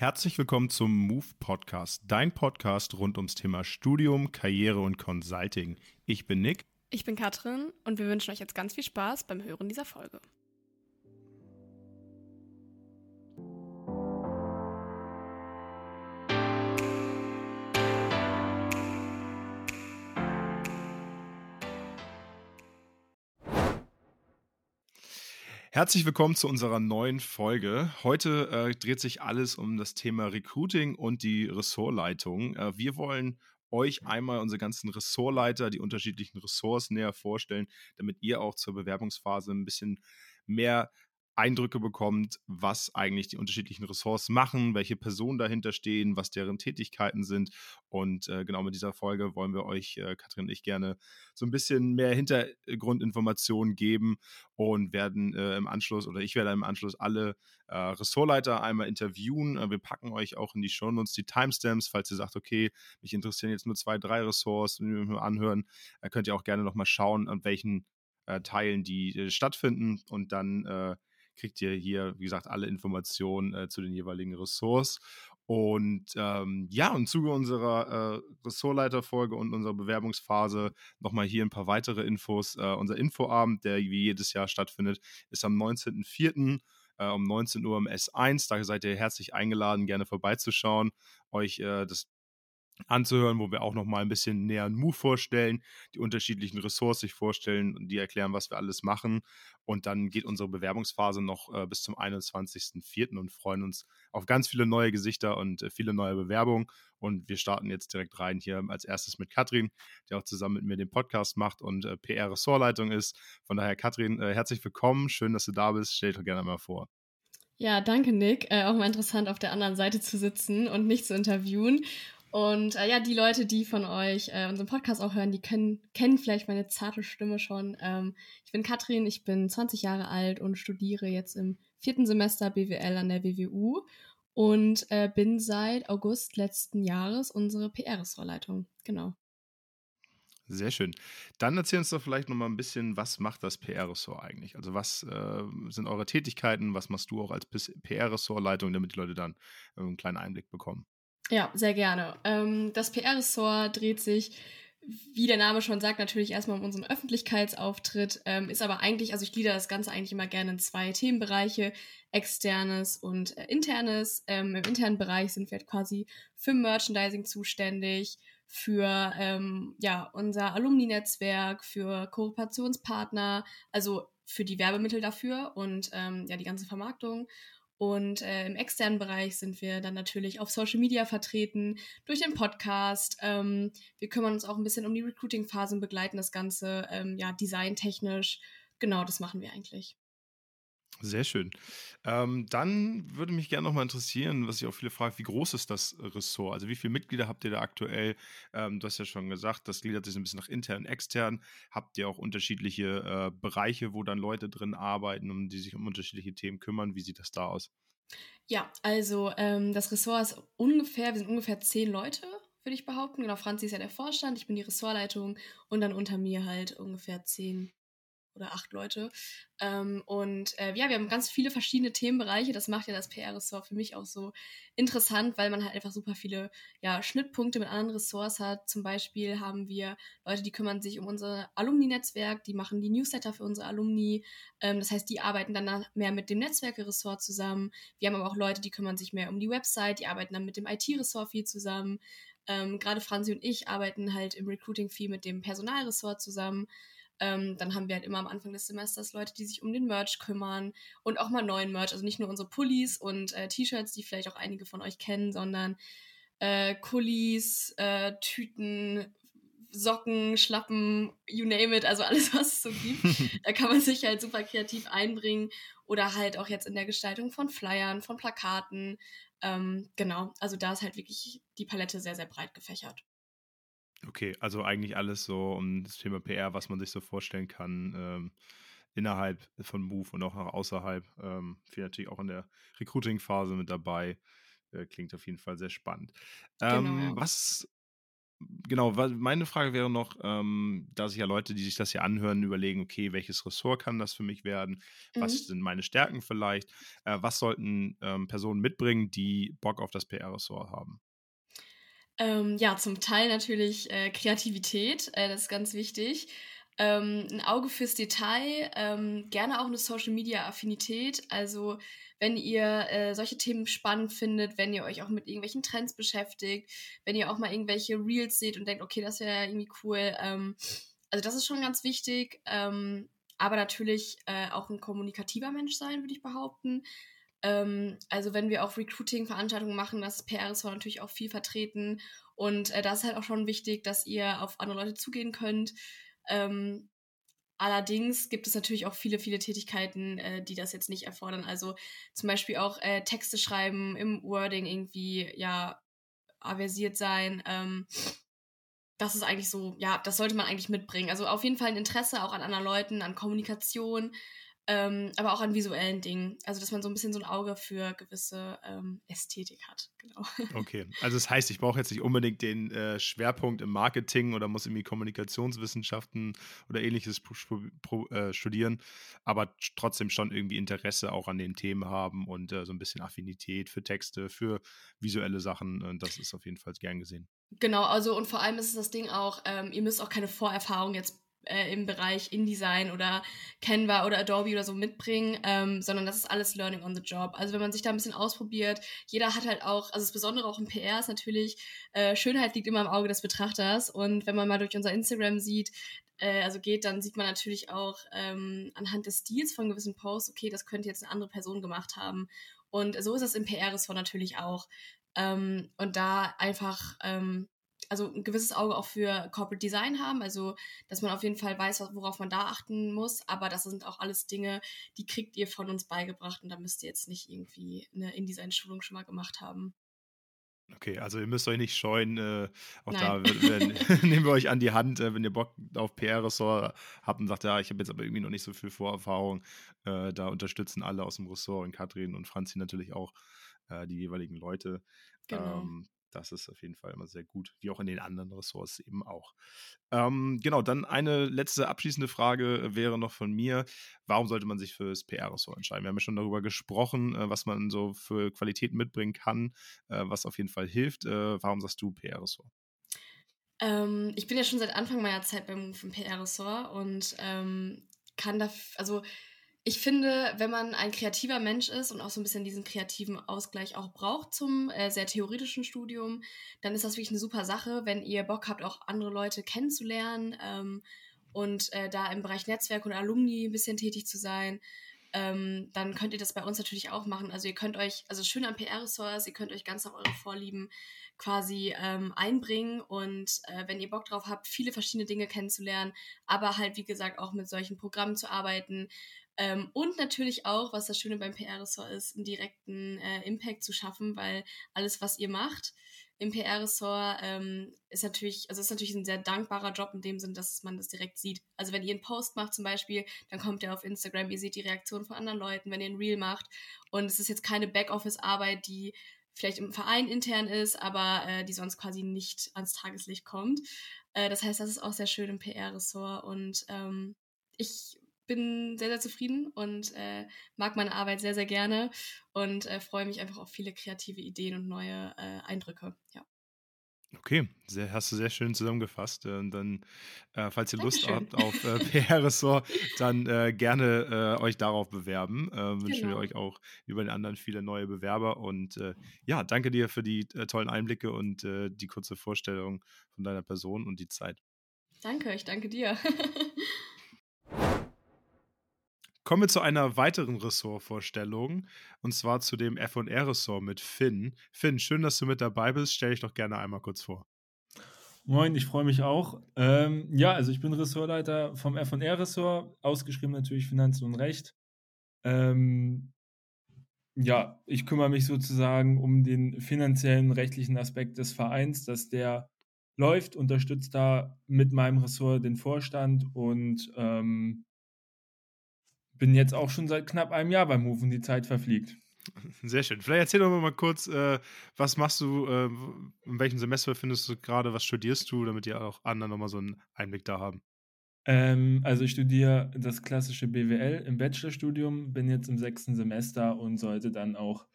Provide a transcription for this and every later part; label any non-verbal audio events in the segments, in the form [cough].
Herzlich willkommen zum Move Podcast, dein Podcast rund ums Thema Studium, Karriere und Consulting. Ich bin Nick. Ich bin Katrin und wir wünschen euch jetzt ganz viel Spaß beim Hören dieser Folge. Herzlich willkommen zu unserer neuen Folge. Heute äh, dreht sich alles um das Thema Recruiting und die Ressortleitung. Äh, wir wollen euch einmal unsere ganzen Ressortleiter, die unterschiedlichen Ressorts näher vorstellen, damit ihr auch zur Bewerbungsphase ein bisschen mehr Eindrücke bekommt, was eigentlich die unterschiedlichen Ressorts machen, welche Personen dahinter stehen, was deren Tätigkeiten sind. Und äh, genau mit dieser Folge wollen wir euch, äh, Katrin und ich, gerne so ein bisschen mehr Hintergrundinformationen geben und werden äh, im Anschluss oder ich werde im Anschluss alle äh, Ressortleiter einmal interviewen. Äh, wir packen euch auch in die Shownotes die Timestamps, falls ihr sagt, okay, mich interessieren jetzt nur zwei, drei Ressorts, anhören, äh, könnt ihr auch gerne nochmal schauen, an welchen Teilen die stattfinden und dann kriegt ihr hier, wie gesagt, alle Informationen äh, zu den jeweiligen Ressorts. Und ähm, ja, im Zuge unserer äh, Ressortleiterfolge und unserer Bewerbungsphase nochmal hier ein paar weitere Infos. Äh, unser Infoabend, der wie jedes Jahr stattfindet, ist am 19.04. Äh, um 19 Uhr im S1. Da seid ihr herzlich eingeladen, gerne vorbeizuschauen, euch äh, das anzuhören, wo wir auch noch mal ein bisschen näher einen Move vorstellen, die unterschiedlichen Ressorts sich vorstellen und die erklären, was wir alles machen. Und dann geht unsere Bewerbungsphase noch äh, bis zum 21.04. und freuen uns auf ganz viele neue Gesichter und äh, viele neue Bewerbungen. Und wir starten jetzt direkt rein hier als erstes mit Katrin, die auch zusammen mit mir den Podcast macht und äh, PR-Ressortleitung ist. Von daher, Katrin, äh, herzlich willkommen. Schön, dass du da bist. Stell dich doch gerne mal vor. Ja, danke, Nick. Äh, auch mal interessant, auf der anderen Seite zu sitzen und mich zu interviewen. Und äh, ja, die Leute, die von euch äh, unseren Podcast auch hören, die können, kennen vielleicht meine zarte Stimme schon. Ähm, ich bin Katrin, ich bin 20 Jahre alt und studiere jetzt im vierten Semester BWL an der WWU und äh, bin seit August letzten Jahres unsere PR-Ressortleitung. Genau. Sehr schön. Dann erzähl uns doch vielleicht noch mal ein bisschen, was macht das PR-Ressort eigentlich? Also was äh, sind eure Tätigkeiten? Was machst du auch als PR-Ressortleitung, damit die Leute dann äh, einen kleinen Einblick bekommen? Ja, sehr gerne. Ähm, das PR-Ressort dreht sich, wie der Name schon sagt, natürlich erstmal um unseren Öffentlichkeitsauftritt, ähm, ist aber eigentlich, also ich glieder das Ganze eigentlich immer gerne in zwei Themenbereiche, externes und äh, internes. Ähm, Im internen Bereich sind wir halt quasi für Merchandising zuständig, für ähm, ja, unser Alumni-Netzwerk, für Kooperationspartner, also für die Werbemittel dafür und ähm, ja, die ganze Vermarktung. Und äh, im externen Bereich sind wir dann natürlich auf Social Media vertreten, durch den Podcast. Ähm, wir kümmern uns auch ein bisschen um die Recruiting-Phasen, begleiten das Ganze ähm, ja designtechnisch. Genau, das machen wir eigentlich. Sehr schön. Ähm, dann würde mich gerne nochmal interessieren, was ich auch viele fragen, wie groß ist das Ressort? Also wie viele Mitglieder habt ihr da aktuell? Ähm, du hast ja schon gesagt, das gliedert sich ein bisschen nach intern extern. Habt ihr auch unterschiedliche äh, Bereiche, wo dann Leute drin arbeiten und die sich um unterschiedliche Themen kümmern? Wie sieht das da aus? Ja, also ähm, das Ressort ist ungefähr, wir sind ungefähr zehn Leute, würde ich behaupten. Genau, Franzi ist ja der Vorstand, ich bin die Ressortleitung und dann unter mir halt ungefähr zehn oder acht Leute. Ähm, und äh, ja, wir haben ganz viele verschiedene Themenbereiche. Das macht ja das PR-Ressort für mich auch so interessant, weil man halt einfach super viele ja, Schnittpunkte mit anderen Ressorts hat. Zum Beispiel haben wir Leute, die kümmern sich um unser Alumni-Netzwerk, die machen die Newsletter für unsere Alumni. Ähm, das heißt, die arbeiten dann mehr mit dem Netzwerke-Ressort zusammen. Wir haben aber auch Leute, die kümmern sich mehr um die Website, die arbeiten dann mit dem IT-Ressort viel zusammen. Ähm, Gerade Franzi und ich arbeiten halt im Recruiting viel mit dem Personalressort zusammen. Ähm, dann haben wir halt immer am Anfang des Semesters Leute, die sich um den Merch kümmern und auch mal neuen Merch. Also nicht nur unsere Pullis und äh, T-Shirts, die vielleicht auch einige von euch kennen, sondern äh, Kullis, äh, Tüten, Socken, Schlappen, you name it, also alles, [laughs] was es so gibt. [laughs] da kann man sich halt super kreativ einbringen oder halt auch jetzt in der Gestaltung von Flyern, von Plakaten. Ähm, genau, also da ist halt wirklich die Palette sehr, sehr breit gefächert. Okay, also eigentlich alles so um das Thema PR, was man sich so vorstellen kann, ähm, innerhalb von Move und auch außerhalb. Ähm, viel natürlich auch in der Recruiting-Phase mit dabei. Äh, klingt auf jeden Fall sehr spannend. Ähm, genau. Was genau, meine Frage wäre noch, ähm, da sich ja Leute, die sich das hier anhören, überlegen, okay, welches Ressort kann das für mich werden? Mhm. Was sind meine Stärken vielleicht? Äh, was sollten ähm, Personen mitbringen, die Bock auf das PR-Ressort haben? Ähm, ja, zum Teil natürlich äh, Kreativität, äh, das ist ganz wichtig. Ähm, ein Auge fürs Detail, ähm, gerne auch eine Social-Media-Affinität. Also wenn ihr äh, solche Themen spannend findet, wenn ihr euch auch mit irgendwelchen Trends beschäftigt, wenn ihr auch mal irgendwelche Reels seht und denkt, okay, das wäre irgendwie cool. Ähm, also das ist schon ganz wichtig. Ähm, aber natürlich äh, auch ein kommunikativer Mensch sein, würde ich behaupten. Ähm, also wenn wir auch Recruiting-Veranstaltungen machen, das PR ist natürlich auch viel vertreten. Und äh, da ist halt auch schon wichtig, dass ihr auf andere Leute zugehen könnt. Ähm, Allerdings gibt es natürlich auch viele, viele Tätigkeiten, äh, die das jetzt nicht erfordern. Also zum Beispiel auch äh, Texte schreiben, im Wording irgendwie, ja, aversiert sein. Ähm, das ist eigentlich so, ja, das sollte man eigentlich mitbringen. Also auf jeden Fall ein Interesse auch an anderen Leuten, an Kommunikation, ähm, aber auch an visuellen Dingen. Also, dass man so ein bisschen so ein Auge für gewisse ähm, Ästhetik hat. Genau. [laughs] Okay, also das heißt, ich brauche jetzt nicht unbedingt den äh, Schwerpunkt im Marketing oder muss irgendwie Kommunikationswissenschaften oder ähnliches äh, studieren, aber trotzdem schon irgendwie Interesse auch an den Themen haben und äh, so ein bisschen Affinität für Texte, für visuelle Sachen. Und das ist auf jeden Fall gern gesehen. Genau, also und vor allem ist es das Ding auch, ähm, ihr müsst auch keine Vorerfahrung jetzt äh, im Bereich InDesign oder Canva oder Adobe oder so mitbringen, ähm, sondern das ist alles Learning on the Job. Also wenn man sich da ein bisschen ausprobiert, jeder hat halt auch, also das Besondere auch im PR ist natürlich, äh, Schönheit liegt immer im Auge des Betrachters und wenn man mal durch unser Instagram sieht, äh, also geht, dann sieht man natürlich auch ähm, anhand des Stils von gewissen Posts, okay, das könnte jetzt eine andere Person gemacht haben. Und so ist das im PR-Ressort natürlich auch. Ähm, und da einfach ähm, also ein gewisses Auge auch für Corporate Design haben, also dass man auf jeden Fall weiß, worauf man da achten muss, aber das sind auch alles Dinge, die kriegt ihr von uns beigebracht und da müsst ihr jetzt nicht irgendwie eine InDesign-Schulung schon mal gemacht haben. Okay, also ihr müsst euch nicht scheuen. Äh, auch Nein. da werden, [laughs] [laughs] nehmen wir euch an die Hand, äh, wenn ihr Bock auf PR-Ressort habt und sagt, ja, ich habe jetzt aber irgendwie noch nicht so viel Vorerfahrung. Äh, da unterstützen alle aus dem Ressort und Katrin und Franzi natürlich auch äh, die jeweiligen Leute. Genau. Ähm, das ist auf jeden Fall immer sehr gut, wie auch in den anderen Ressorts eben auch. Ähm, genau, dann eine letzte abschließende Frage wäre noch von mir. Warum sollte man sich für das PR-Ressort entscheiden? Wir haben ja schon darüber gesprochen, äh, was man so für Qualitäten mitbringen kann, äh, was auf jeden Fall hilft. Äh, warum sagst du PR-Ressort? Ähm, ich bin ja schon seit Anfang meiner Zeit beim, beim PR-Ressort und ähm, kann da, also ich finde, wenn man ein kreativer Mensch ist und auch so ein bisschen diesen kreativen Ausgleich auch braucht zum äh, sehr theoretischen Studium, dann ist das wirklich eine super Sache, wenn ihr Bock habt, auch andere Leute kennenzulernen ähm, und äh, da im Bereich Netzwerk und Alumni ein bisschen tätig zu sein. Ähm, dann könnt ihr das bei uns natürlich auch machen. Also ihr könnt euch, also schön am PR-Ressort ihr könnt euch ganz nach eure Vorlieben quasi ähm, einbringen und äh, wenn ihr Bock drauf habt, viele verschiedene Dinge kennenzulernen, aber halt wie gesagt auch mit solchen Programmen zu arbeiten, ähm, und natürlich auch, was das Schöne beim PR-Ressort ist, einen direkten äh, Impact zu schaffen, weil alles, was ihr macht im PR-Ressort, ähm, ist natürlich, also ist natürlich ein sehr dankbarer Job in dem Sinn, dass man das direkt sieht. Also wenn ihr einen Post macht zum Beispiel, dann kommt ihr auf Instagram, ihr seht die Reaktion von anderen Leuten, wenn ihr ein Reel macht. Und es ist jetzt keine Backoffice-Arbeit, die vielleicht im Verein intern ist, aber äh, die sonst quasi nicht ans Tageslicht kommt. Äh, das heißt, das ist auch sehr schön im PR-Ressort und ähm, ich bin sehr, sehr zufrieden und äh, mag meine Arbeit sehr, sehr gerne und äh, freue mich einfach auf viele kreative Ideen und neue äh, Eindrücke. Ja. Okay, sehr, hast du sehr schön zusammengefasst. Äh, und dann, äh, falls ihr Lust habt auf äh, [laughs] PR-Ressort, dann äh, gerne äh, euch darauf bewerben. Äh, wünschen genau. wir euch auch über den anderen viele neue Bewerber. Und ja, danke dir für die tollen Einblicke und die kurze Vorstellung von deiner Person und die Zeit. Danke, ich danke dir. [laughs] Kommen wir zu einer weiteren Ressortvorstellung und zwar zu dem FR-Ressort mit Finn. Finn, schön, dass du mit dabei bist. Stell dich doch gerne einmal kurz vor. Moin, ich freue mich auch. Ähm, ja, also ich bin Ressortleiter vom FR-Ressort, ausgeschrieben natürlich Finanzen und Recht. Ähm, ja, ich kümmere mich sozusagen um den finanziellen, rechtlichen Aspekt des Vereins, dass der läuft, unterstützt da mit meinem Ressort den Vorstand und ähm, bin jetzt auch schon seit knapp einem Jahr beim Move und die Zeit verfliegt. Sehr schön. Vielleicht erzähl doch mal kurz, äh, was machst du, äh, in welchem Semester findest du gerade, was studierst du, damit die auch anderen nochmal so einen Einblick da haben? Ähm, also ich studiere das klassische BWL im Bachelorstudium, bin jetzt im sechsten Semester und sollte dann auch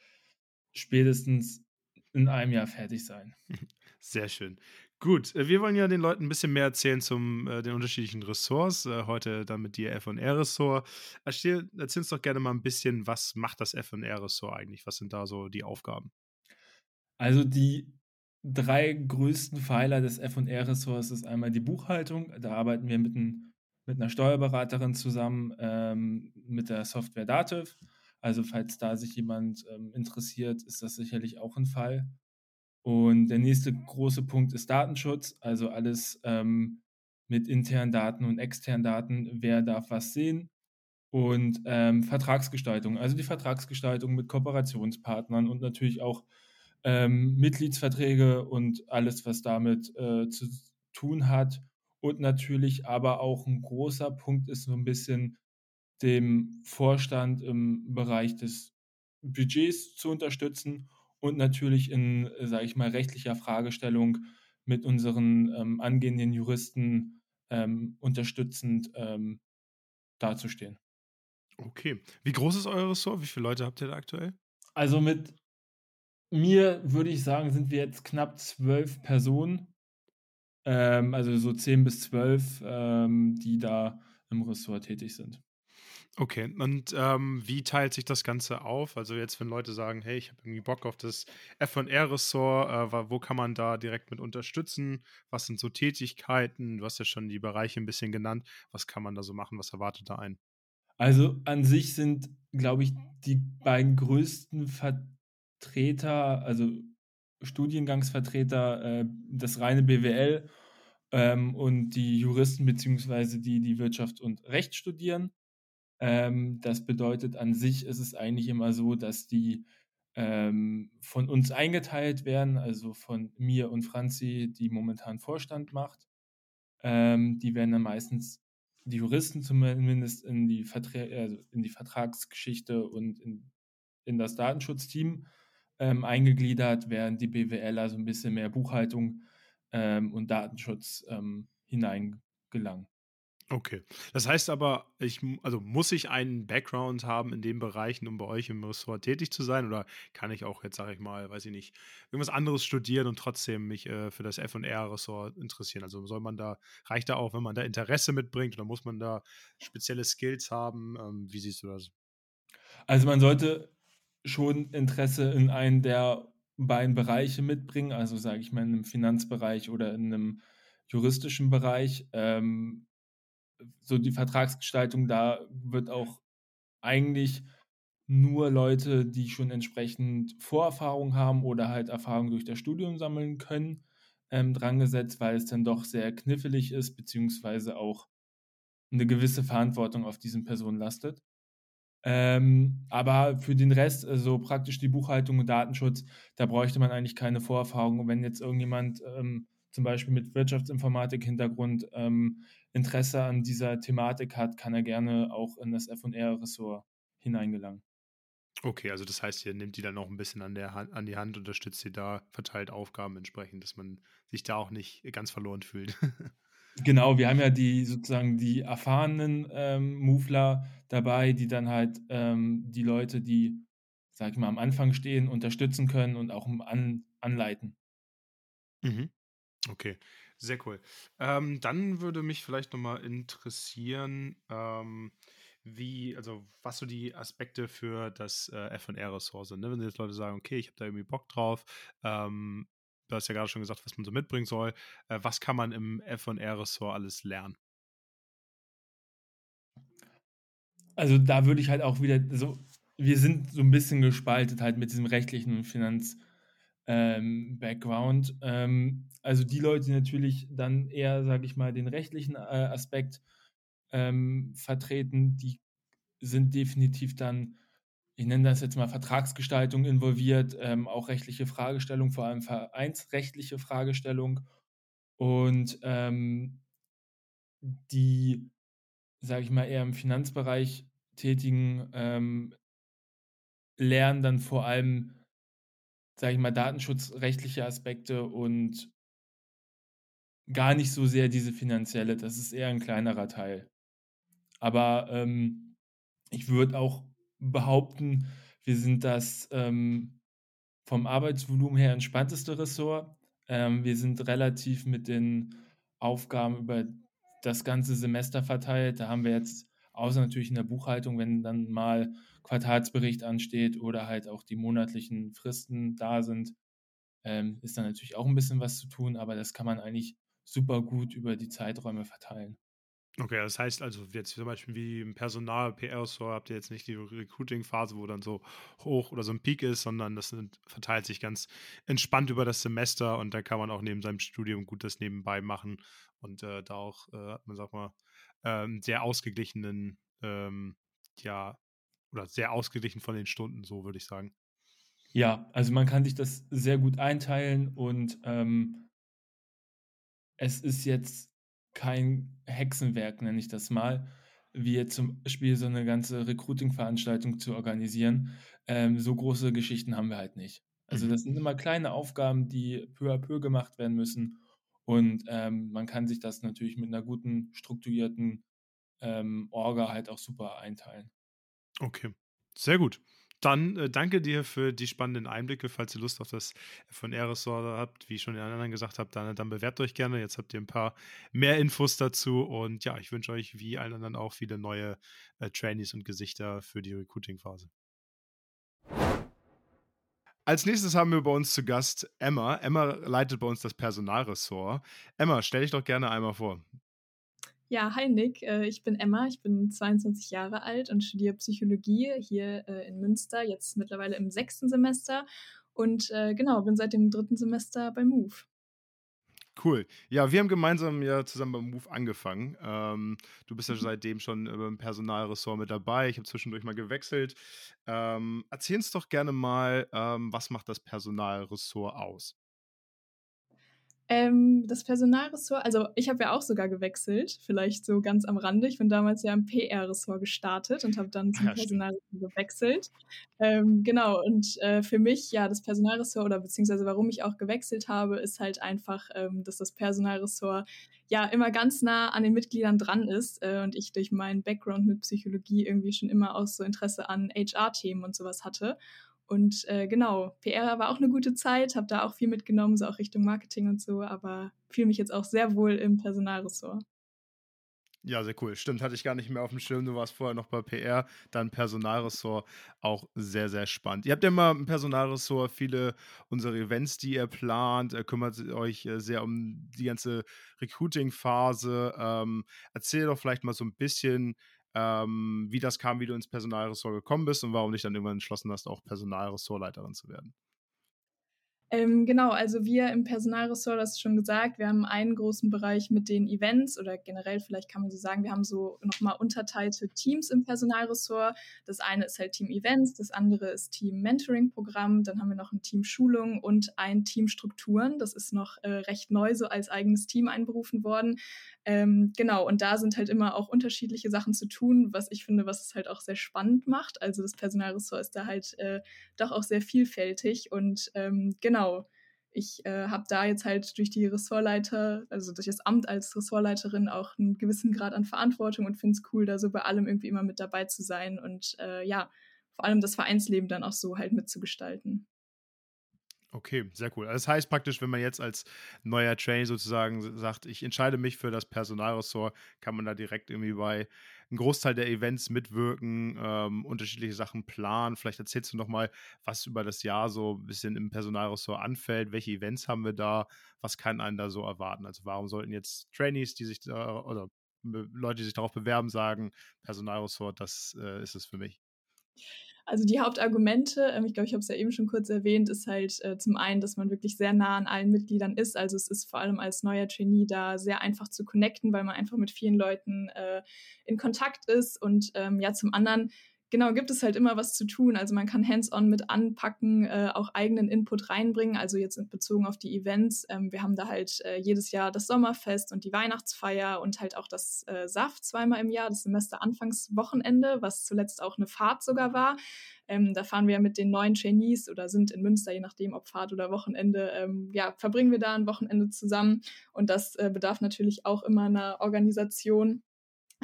spätestens in einem Jahr fertig sein. [laughs] Sehr schön. Gut, äh, wir wollen ja den Leuten ein bisschen mehr erzählen zum äh, den unterschiedlichen Ressorts. Äh, heute dann mit dir F&R-Ressort. Erzähl, erzähl uns doch gerne mal ein bisschen, was macht das F&R-Ressort eigentlich? Was sind da so die Aufgaben? Also die drei größten Pfeiler des F&R-Ressorts ist einmal die Buchhaltung. Da arbeiten wir mit, ein, mit einer Steuerberaterin zusammen, ähm, mit der Software Dativ. Also falls da sich jemand ähm, interessiert, ist das sicherlich auch ein Fall. Und der nächste große Punkt ist Datenschutz, also alles ähm, mit internen Daten und externen Daten. Wer darf was sehen? Und ähm, Vertragsgestaltung, also die Vertragsgestaltung mit Kooperationspartnern und natürlich auch ähm, Mitgliedsverträge und alles, was damit äh, zu tun hat. Und natürlich aber auch ein großer Punkt ist so ein bisschen dem Vorstand im Bereich des Budgets zu unterstützen und natürlich in, sage ich mal, rechtlicher Fragestellung mit unseren ähm, angehenden Juristen ähm, unterstützend ähm, dazustehen. Okay. Wie groß ist euer Ressort? Wie viele Leute habt ihr da aktuell? Also mit mir würde ich sagen, sind wir jetzt knapp zwölf Personen. Ähm, also so zehn bis zwölf, ähm, die da im Ressort tätig sind. Okay, und ähm, wie teilt sich das Ganze auf? Also jetzt, wenn Leute sagen, hey, ich habe irgendwie Bock auf das F&R-Ressort, äh, wo kann man da direkt mit unterstützen? Was sind so Tätigkeiten? Du hast ja schon die Bereiche ein bisschen genannt. Was kann man da so machen? Was erwartet da ein? Also an sich sind, glaube ich, die beiden größten Vertreter, also Studiengangsvertreter, äh, das reine BWL ähm, und die Juristen beziehungsweise die, die Wirtschaft und Recht studieren. Ähm, das bedeutet, an sich ist es eigentlich immer so, dass die ähm, von uns eingeteilt werden, also von mir und Franzi, die momentan Vorstand macht. Ähm, die werden dann meistens, die Juristen zumindest, in die, Vertra also in die Vertragsgeschichte und in, in das Datenschutzteam ähm, eingegliedert, während die BWL also ein bisschen mehr Buchhaltung ähm, und Datenschutz ähm, hineingelangen. Okay. Das heißt aber, ich, also muss ich einen Background haben in den Bereichen, um bei euch im Ressort tätig zu sein? Oder kann ich auch jetzt, sage ich mal, weiß ich nicht, irgendwas anderes studieren und trotzdem mich äh, für das FR-Ressort interessieren? Also soll man da, reicht da auch, wenn man da Interesse mitbringt oder muss man da spezielle Skills haben? Ähm, wie siehst du das? Also man sollte schon Interesse in einen der beiden Bereiche mitbringen, also sage ich mal in einem Finanzbereich oder in einem juristischen Bereich. Ähm, so die Vertragsgestaltung, da wird auch eigentlich nur Leute, die schon entsprechend Vorerfahrung haben oder halt Erfahrung durch das Studium sammeln können, ähm, drangesetzt, weil es dann doch sehr knifflig ist, beziehungsweise auch eine gewisse Verantwortung auf diesen Personen lastet. Ähm, aber für den Rest, also praktisch die Buchhaltung und Datenschutz, da bräuchte man eigentlich keine Vorerfahrung. Und wenn jetzt irgendjemand ähm, zum Beispiel mit Wirtschaftsinformatik-Hintergrund ähm, Interesse an dieser Thematik hat, kann er gerne auch in das FR-Ressort hineingelangen. Okay, also das heißt, ihr nehmt die dann auch ein bisschen an, der Hand, an die Hand, unterstützt sie da, verteilt Aufgaben entsprechend, dass man sich da auch nicht ganz verloren fühlt. [laughs] genau, wir haben ja die sozusagen die erfahrenen ähm, Movler dabei, die dann halt ähm, die Leute, die, sag ich mal, am Anfang stehen, unterstützen können und auch an, anleiten. Mhm. Okay, sehr cool. Ähm, dann würde mich vielleicht nochmal interessieren, ähm, wie, also was so die Aspekte für das äh, FR-Ressort sind. Ne? Wenn jetzt Leute sagen, okay, ich habe da irgendwie Bock drauf, ähm, du hast ja gerade schon gesagt, was man so mitbringen soll. Äh, was kann man im FR-Ressort alles lernen? Also da würde ich halt auch wieder so, wir sind so ein bisschen gespaltet halt mit diesem rechtlichen und Finanz- ähm, Background. Ähm, also die Leute, die natürlich dann eher, sage ich mal, den rechtlichen äh, Aspekt ähm, vertreten, die sind definitiv dann, ich nenne das jetzt mal Vertragsgestaltung involviert, ähm, auch rechtliche Fragestellung, vor allem vereinsrechtliche Fragestellung. Und ähm, die, sage ich mal, eher im Finanzbereich tätigen, ähm, lernen dann vor allem, sage ich mal, datenschutzrechtliche Aspekte und gar nicht so sehr diese finanzielle. Das ist eher ein kleinerer Teil. Aber ähm, ich würde auch behaupten, wir sind das ähm, vom Arbeitsvolumen her entspannteste Ressort. Ähm, wir sind relativ mit den Aufgaben über das ganze Semester verteilt. Da haben wir jetzt, außer natürlich in der Buchhaltung, wenn dann mal Quartalsbericht ansteht oder halt auch die monatlichen Fristen da sind, ähm, ist dann natürlich auch ein bisschen was zu tun, aber das kann man eigentlich super gut über die Zeiträume verteilen. Okay, das heißt also jetzt zum Beispiel wie im Personal, PR-Store habt ihr jetzt nicht die Recruiting-Phase, wo dann so hoch oder so ein Peak ist, sondern das verteilt sich ganz entspannt über das Semester und da kann man auch neben seinem Studium gut das nebenbei machen und äh, da auch, äh, man sag mal, ähm, sehr ausgeglichenen, ähm, ja, oder sehr ausgeglichen von den Stunden, so würde ich sagen. Ja, also man kann sich das sehr gut einteilen und ähm, es ist jetzt kein Hexenwerk, nenne ich das mal, wie jetzt zum Beispiel so eine ganze Recruiting-Veranstaltung zu organisieren. Ähm, so große Geschichten haben wir halt nicht. Also das mhm. sind immer kleine Aufgaben, die peu à peu gemacht werden müssen. Und ähm, man kann sich das natürlich mit einer guten, strukturierten ähm, Orga halt auch super einteilen. Okay, sehr gut. Dann äh, danke dir für die spannenden Einblicke. Falls ihr Lust auf das von ressort habt, wie ich schon den anderen gesagt habe, dann, dann bewerbt euch gerne. Jetzt habt ihr ein paar mehr Infos dazu. Und ja, ich wünsche euch wie allen anderen auch viele neue äh, Trainees und Gesichter für die Recruiting-Phase. Als nächstes haben wir bei uns zu Gast Emma. Emma leitet bei uns das Personalressort. Emma, stell dich doch gerne einmal vor. Ja, hi Nick, äh, ich bin Emma, ich bin 22 Jahre alt und studiere Psychologie hier äh, in Münster, jetzt mittlerweile im sechsten Semester und äh, genau, bin seit dem dritten Semester bei Move. Cool. Ja, wir haben gemeinsam ja zusammen beim Move angefangen. Ähm, du bist ja mhm. seitdem schon im Personalressort mit dabei. Ich habe zwischendurch mal gewechselt. Ähm, erzähl uns doch gerne mal, ähm, was macht das Personalressort aus? Ähm, das Personalressort, also ich habe ja auch sogar gewechselt, vielleicht so ganz am Rande. Ich bin damals ja im PR-Ressort gestartet und habe dann zum ja, Personalressort gewechselt. Ähm, genau, und äh, für mich, ja, das Personalressort oder beziehungsweise warum ich auch gewechselt habe, ist halt einfach, ähm, dass das Personalressort ja immer ganz nah an den Mitgliedern dran ist äh, und ich durch meinen Background mit Psychologie irgendwie schon immer auch so Interesse an HR-Themen und sowas hatte. Und äh, genau, PR war auch eine gute Zeit, habe da auch viel mitgenommen, so auch Richtung Marketing und so, aber fühle mich jetzt auch sehr wohl im Personalressort. Ja, sehr cool. Stimmt, hatte ich gar nicht mehr auf dem Schirm. Du warst vorher noch bei PR, dann Personalressort. Auch sehr, sehr spannend. Ihr habt ja immer im Personalressort viele unserer Events, die ihr plant. Ihr kümmert euch äh, sehr um die ganze Recruiting-Phase. Ähm, erzähl doch vielleicht mal so ein bisschen, ähm, wie das kam, wie du ins Personalressort gekommen bist und warum dich dann irgendwann entschlossen hast, auch Personalressortleiterin zu werden. Ähm, genau, also wir im Personalressort, das ist schon gesagt, wir haben einen großen Bereich mit den Events oder generell vielleicht kann man so sagen, wir haben so nochmal unterteilte Teams im Personalressort. Das eine ist halt Team Events, das andere ist Team Mentoring Programm, dann haben wir noch ein Team Schulung und ein Team Strukturen. Das ist noch äh, recht neu so als eigenes Team einberufen worden. Ähm, genau, und da sind halt immer auch unterschiedliche Sachen zu tun, was ich finde, was es halt auch sehr spannend macht. Also das Personalressort ist da halt äh, doch auch sehr vielfältig und ähm, genau. Ich äh, habe da jetzt halt durch die Ressortleiter, also durch das Amt als Ressortleiterin auch einen gewissen Grad an Verantwortung und finde es cool, da so bei allem irgendwie immer mit dabei zu sein und äh, ja, vor allem das Vereinsleben dann auch so halt mitzugestalten. Okay, sehr cool. Also das heißt praktisch, wenn man jetzt als neuer Trainee sozusagen sagt, ich entscheide mich für das Personalressort, kann man da direkt irgendwie bei einem Großteil der Events mitwirken, ähm, unterschiedliche Sachen planen. Vielleicht erzählst du noch mal, was über das Jahr so ein bisschen im Personalressort anfällt. Welche Events haben wir da? Was kann einen da so erwarten? Also warum sollten jetzt Trainees, die sich da, oder Leute, die sich darauf bewerben, sagen, Personalressort, das äh, ist es für mich? Also die Hauptargumente, ähm, ich glaube, ich habe es ja eben schon kurz erwähnt, ist halt äh, zum einen, dass man wirklich sehr nah an allen Mitgliedern ist. Also es ist vor allem als neuer Trainee da sehr einfach zu connecten, weil man einfach mit vielen Leuten äh, in Kontakt ist. Und ähm, ja, zum anderen genau, gibt es halt immer was zu tun. Also man kann hands-on mit anpacken, äh, auch eigenen Input reinbringen. Also jetzt bezogen auf die Events. Ähm, wir haben da halt äh, jedes Jahr das Sommerfest und die Weihnachtsfeier und halt auch das äh, Saft zweimal im Jahr, das Semesteranfangswochenende, was zuletzt auch eine Fahrt sogar war. Ähm, da fahren wir mit den neuen Trainees oder sind in Münster, je nachdem, ob Fahrt oder Wochenende. Ähm, ja, verbringen wir da ein Wochenende zusammen. Und das äh, bedarf natürlich auch immer einer Organisation.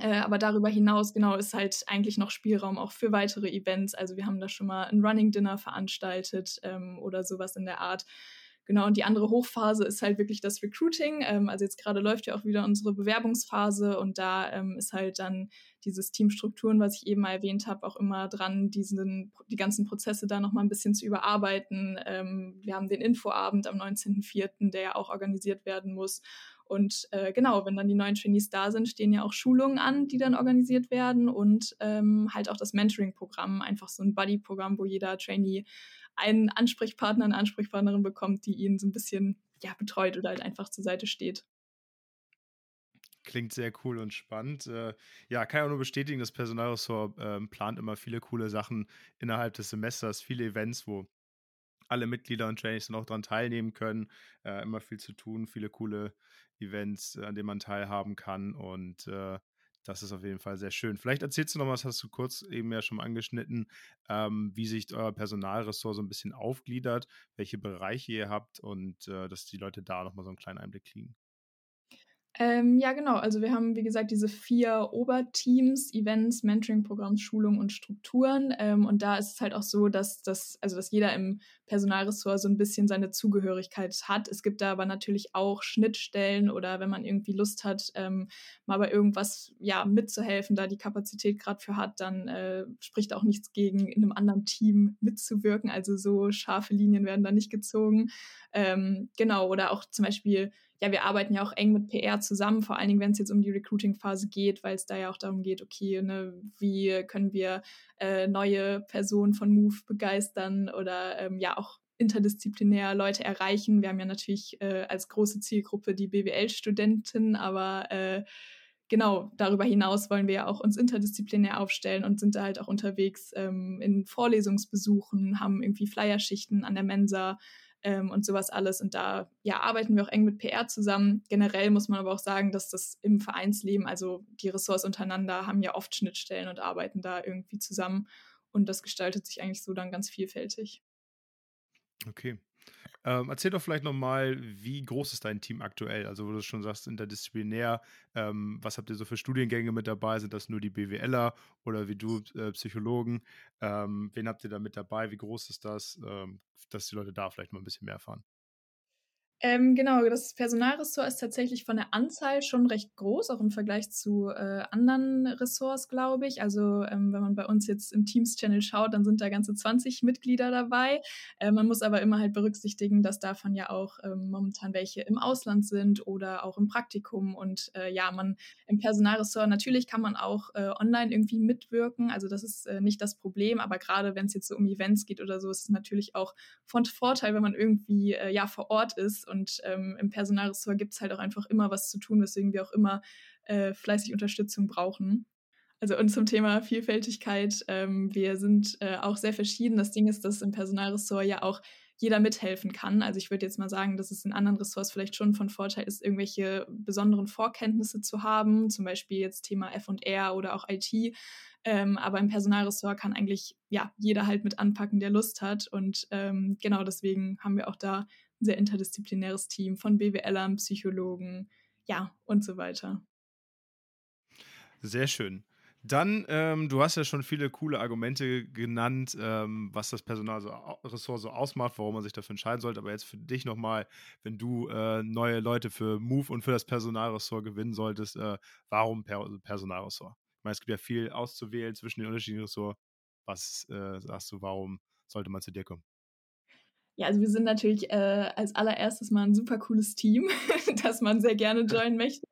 Äh, aber darüber hinaus, genau, ist halt eigentlich noch Spielraum auch für weitere Events. Also wir haben da schon mal ein Running Dinner veranstaltet ähm, oder sowas in der Art. Genau, und die andere Hochphase ist halt wirklich das Recruiting. Ähm, also jetzt gerade läuft ja auch wieder unsere Bewerbungsphase und da ähm, ist halt dann dieses Teamstrukturen, was ich eben mal erwähnt habe, auch immer dran, diesen, die ganzen Prozesse da nochmal ein bisschen zu überarbeiten. Ähm, wir haben den Infoabend am 19.04., der ja auch organisiert werden muss. Und äh, genau, wenn dann die neuen Trainees da sind, stehen ja auch Schulungen an, die dann organisiert werden und ähm, halt auch das Mentoring-Programm, einfach so ein Buddy-Programm, wo jeder Trainee einen Ansprechpartner, eine Ansprechpartnerin bekommt, die ihn so ein bisschen ja, betreut oder halt einfach zur Seite steht. Klingt sehr cool und spannend. Äh, ja, kann ich auch nur bestätigen, das Personalressort äh, plant immer viele coole Sachen innerhalb des Semesters, viele Events, wo alle Mitglieder und Trainees dann auch daran teilnehmen können. Äh, immer viel zu tun, viele coole Events, an denen man teilhaben kann. Und äh, das ist auf jeden Fall sehr schön. Vielleicht erzählst du noch was, hast du kurz eben ja schon mal angeschnitten, ähm, wie sich euer Personalressort so ein bisschen aufgliedert, welche Bereiche ihr habt und äh, dass die Leute da nochmal so einen kleinen Einblick kriegen. Ähm, ja, genau. Also wir haben, wie gesagt, diese vier Oberteams, Events, Mentoring-Programm, Schulung und Strukturen. Ähm, und da ist es halt auch so, dass das, also dass jeder im Personalressort so ein bisschen seine Zugehörigkeit hat. Es gibt da aber natürlich auch Schnittstellen oder wenn man irgendwie Lust hat, ähm, mal bei irgendwas ja mitzuhelfen, da die Kapazität gerade für hat, dann äh, spricht auch nichts gegen, in einem anderen Team mitzuwirken. Also so scharfe Linien werden da nicht gezogen. Ähm, genau, oder auch zum Beispiel ja, wir arbeiten ja auch eng mit PR zusammen, vor allen Dingen, wenn es jetzt um die Recruiting-Phase geht, weil es da ja auch darum geht, okay, ne, wie können wir äh, neue Personen von Move begeistern oder ähm, ja auch interdisziplinär Leute erreichen. Wir haben ja natürlich äh, als große Zielgruppe die BWL-Studenten, aber äh, genau darüber hinaus wollen wir ja auch uns interdisziplinär aufstellen und sind da halt auch unterwegs ähm, in Vorlesungsbesuchen, haben irgendwie Flyerschichten an der Mensa, ähm, und sowas alles. Und da ja, arbeiten wir auch eng mit PR zusammen. Generell muss man aber auch sagen, dass das im Vereinsleben, also die Ressorts untereinander haben ja oft Schnittstellen und arbeiten da irgendwie zusammen. Und das gestaltet sich eigentlich so dann ganz vielfältig. Okay. Ähm, erzähl doch vielleicht nochmal, wie groß ist dein Team aktuell? Also, wo du schon sagst, interdisziplinär, ähm, was habt ihr so für Studiengänge mit dabei? Sind das nur die BWLer oder wie du äh, Psychologen? Ähm, wen habt ihr da mit dabei? Wie groß ist das? Ähm, dass die Leute da vielleicht mal ein bisschen mehr erfahren. Ähm, genau, das Personalressort ist tatsächlich von der Anzahl schon recht groß, auch im Vergleich zu äh, anderen Ressorts, glaube ich. Also ähm, wenn man bei uns jetzt im Teams-Channel schaut, dann sind da ganze 20 Mitglieder dabei. Äh, man muss aber immer halt berücksichtigen, dass davon ja auch ähm, momentan welche im Ausland sind oder auch im Praktikum. Und äh, ja, man im Personalressort, natürlich kann man auch äh, online irgendwie mitwirken. Also das ist äh, nicht das Problem, aber gerade wenn es jetzt so um Events geht oder so, ist es natürlich auch von Vorteil, wenn man irgendwie äh, ja vor Ort ist und ähm, im Personalressort gibt es halt auch einfach immer was zu tun, weswegen wir auch immer äh, fleißig Unterstützung brauchen. Also und zum Thema Vielfältigkeit, ähm, wir sind äh, auch sehr verschieden. Das Ding ist, dass im Personalressort ja auch jeder mithelfen kann. Also ich würde jetzt mal sagen, dass es in anderen Ressorts vielleicht schon von Vorteil ist, irgendwelche besonderen Vorkenntnisse zu haben, zum Beispiel jetzt Thema F&R oder auch IT. Ähm, aber im Personalressort kann eigentlich ja jeder halt mit anpacken, der Lust hat. Und ähm, genau deswegen haben wir auch da sehr interdisziplinäres Team von BWLern, Psychologen, ja, und so weiter. Sehr schön. Dann, ähm, du hast ja schon viele coole Argumente genannt, ähm, was das Personalressort so ausmacht, warum man sich dafür entscheiden sollte. Aber jetzt für dich nochmal, wenn du äh, neue Leute für Move und für das Personalressort gewinnen solltest, äh, warum per Personalressort? Ich meine, es gibt ja viel auszuwählen zwischen den unterschiedlichen Ressorts. Was äh, sagst du, warum sollte man zu dir kommen? Ja, also wir sind natürlich äh, als allererstes mal ein super cooles Team, [laughs] das man sehr gerne joinen möchte.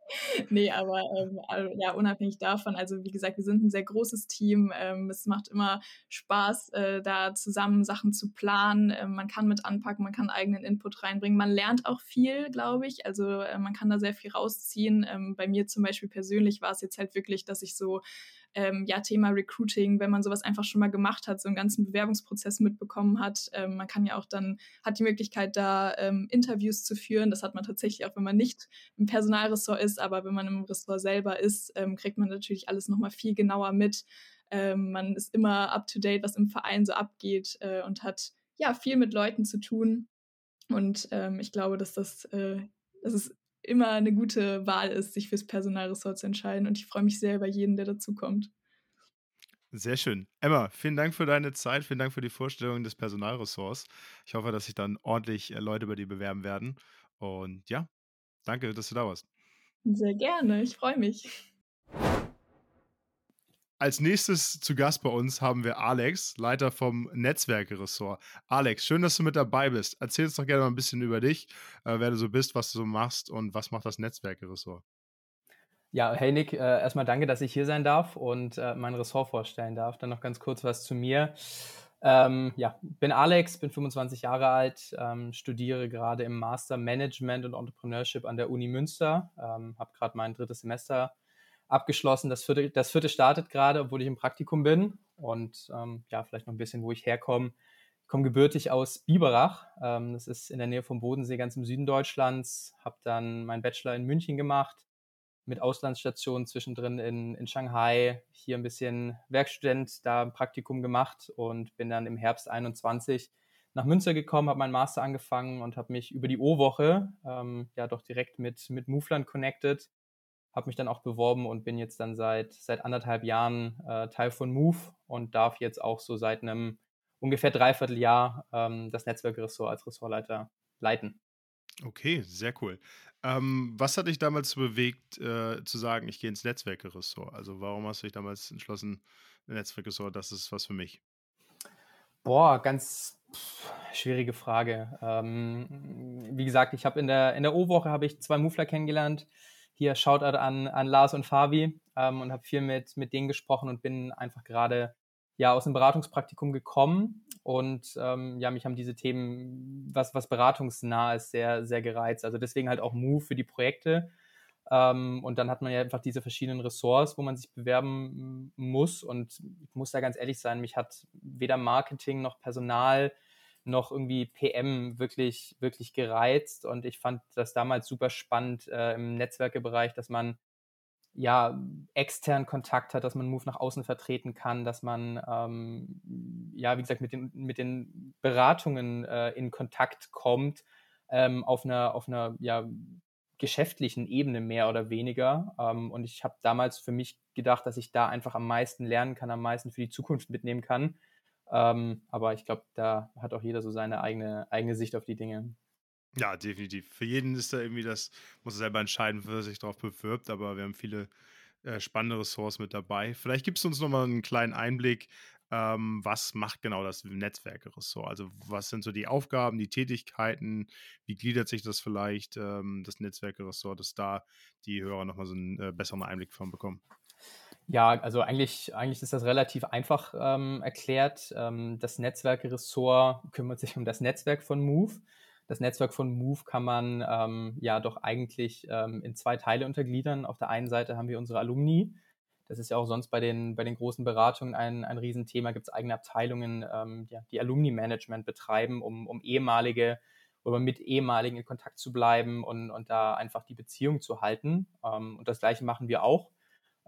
nee, aber ähm, ja, unabhängig davon, also wie gesagt, wir sind ein sehr großes Team. Ähm, es macht immer Spaß, äh, da zusammen Sachen zu planen. Ähm, man kann mit anpacken, man kann eigenen Input reinbringen. Man lernt auch viel, glaube ich. Also äh, man kann da sehr viel rausziehen. Ähm, bei mir zum Beispiel persönlich war es jetzt halt wirklich, dass ich so ähm, ja, Thema Recruiting, wenn man sowas einfach schon mal gemacht hat, so einen ganzen Bewerbungsprozess mitbekommen hat. Ähm, man kann ja auch dann, hat die Möglichkeit, da ähm, Interviews zu führen. Das hat man tatsächlich auch, wenn man nicht im Personalressort ist, aber wenn man im Ressort selber ist, ähm, kriegt man natürlich alles nochmal viel genauer mit. Ähm, man ist immer up to date, was im Verein so abgeht äh, und hat ja viel mit Leuten zu tun. Und ähm, ich glaube, dass das, äh, dass es immer eine gute Wahl ist, sich fürs Personalressort zu entscheiden. Und ich freue mich sehr über jeden, der dazukommt. Sehr schön. Emma, vielen Dank für deine Zeit, vielen Dank für die Vorstellung des Personalressorts. Ich hoffe, dass sich dann ordentlich äh, Leute über die bewerben werden. Und ja, danke, dass du da warst. Sehr gerne, ich freue mich. Als nächstes zu Gast bei uns haben wir Alex, Leiter vom Netzwerkeressort. Alex, schön, dass du mit dabei bist. Erzähl uns doch gerne mal ein bisschen über dich, äh, wer du so bist, was du so machst und was macht das Netzwerkeressort. Ja, hey Nick, äh, erstmal danke, dass ich hier sein darf und äh, mein Ressort vorstellen darf. Dann noch ganz kurz was zu mir. Ähm, ja, bin Alex, bin 25 Jahre alt, ähm, studiere gerade im Master Management und Entrepreneurship an der Uni Münster, ähm, habe gerade mein drittes Semester abgeschlossen. Das vierte, das vierte startet gerade, obwohl ich im Praktikum bin. Und ähm, ja, vielleicht noch ein bisschen, wo ich herkomme. Ich komme gebürtig aus Biberach. Ähm, das ist in der Nähe vom Bodensee, ganz im Süden Deutschlands. Habe dann meinen Bachelor in München gemacht, mit Auslandsstationen zwischendrin in, in Shanghai. Hier ein bisschen Werkstudent, da ein Praktikum gemacht und bin dann im Herbst 21 nach Münster gekommen, habe meinen Master angefangen und habe mich über die O-Woche ähm, ja doch direkt mit, mit Moveland connected habe mich dann auch beworben und bin jetzt dann seit, seit anderthalb Jahren äh, Teil von Move und darf jetzt auch so seit einem ungefähr Dreivierteljahr ähm, das Netzwerkressort als Ressortleiter leiten. Okay, sehr cool. Ähm, was hat dich damals bewegt, äh, zu sagen, ich gehe ins Netzwerkressort? Also warum hast du dich damals entschlossen, Netzwerkressort, das ist was für mich? Boah, ganz pff, schwierige Frage. Ähm, wie gesagt, ich habe in der, in der O-Woche habe ich zwei Mufler kennengelernt, hier Shoutout an, an Lars und Fabi ähm, und habe viel mit, mit denen gesprochen und bin einfach gerade ja aus dem Beratungspraktikum gekommen und ähm, ja, mich haben diese Themen, was, was beratungsnah ist, sehr, sehr gereizt. Also deswegen halt auch Move für die Projekte. Ähm, und dann hat man ja einfach diese verschiedenen Ressorts, wo man sich bewerben muss. Und ich muss da ganz ehrlich sein, mich hat weder Marketing noch Personal noch irgendwie PM wirklich, wirklich gereizt. Und ich fand das damals super spannend äh, im Netzwerkebereich, dass man ja extern Kontakt hat, dass man Move nach außen vertreten kann, dass man ähm, ja, wie gesagt, mit den, mit den Beratungen äh, in Kontakt kommt, ähm, auf einer, auf einer ja, geschäftlichen Ebene mehr oder weniger. Ähm, und ich habe damals für mich gedacht, dass ich da einfach am meisten lernen kann, am meisten für die Zukunft mitnehmen kann. Ähm, aber ich glaube, da hat auch jeder so seine eigene, eigene Sicht auf die Dinge. Ja, definitiv. Für jeden ist da irgendwie das, muss er selber entscheiden, wer sich darauf bewirbt, aber wir haben viele äh, spannende Ressorts mit dabei. Vielleicht gibst du uns nochmal einen kleinen Einblick, ähm, was macht genau das Netzwerkeressort? Also was sind so die Aufgaben, die Tätigkeiten, wie gliedert sich das vielleicht, ähm, das Netzwerkeressort, dass da die Hörer nochmal so einen äh, besseren Einblick von bekommen? Ja, also eigentlich, eigentlich ist das relativ einfach ähm, erklärt. Ähm, das Netzwerkeressort kümmert sich um das Netzwerk von Move. Das Netzwerk von Move kann man ähm, ja doch eigentlich ähm, in zwei Teile untergliedern. Auf der einen Seite haben wir unsere Alumni. Das ist ja auch sonst bei den, bei den großen Beratungen ein, ein Riesenthema. Gibt es eigene Abteilungen, ähm, ja, die Alumni-Management betreiben, um, um ehemalige oder mit ehemaligen in Kontakt zu bleiben und, und da einfach die Beziehung zu halten. Ähm, und das gleiche machen wir auch.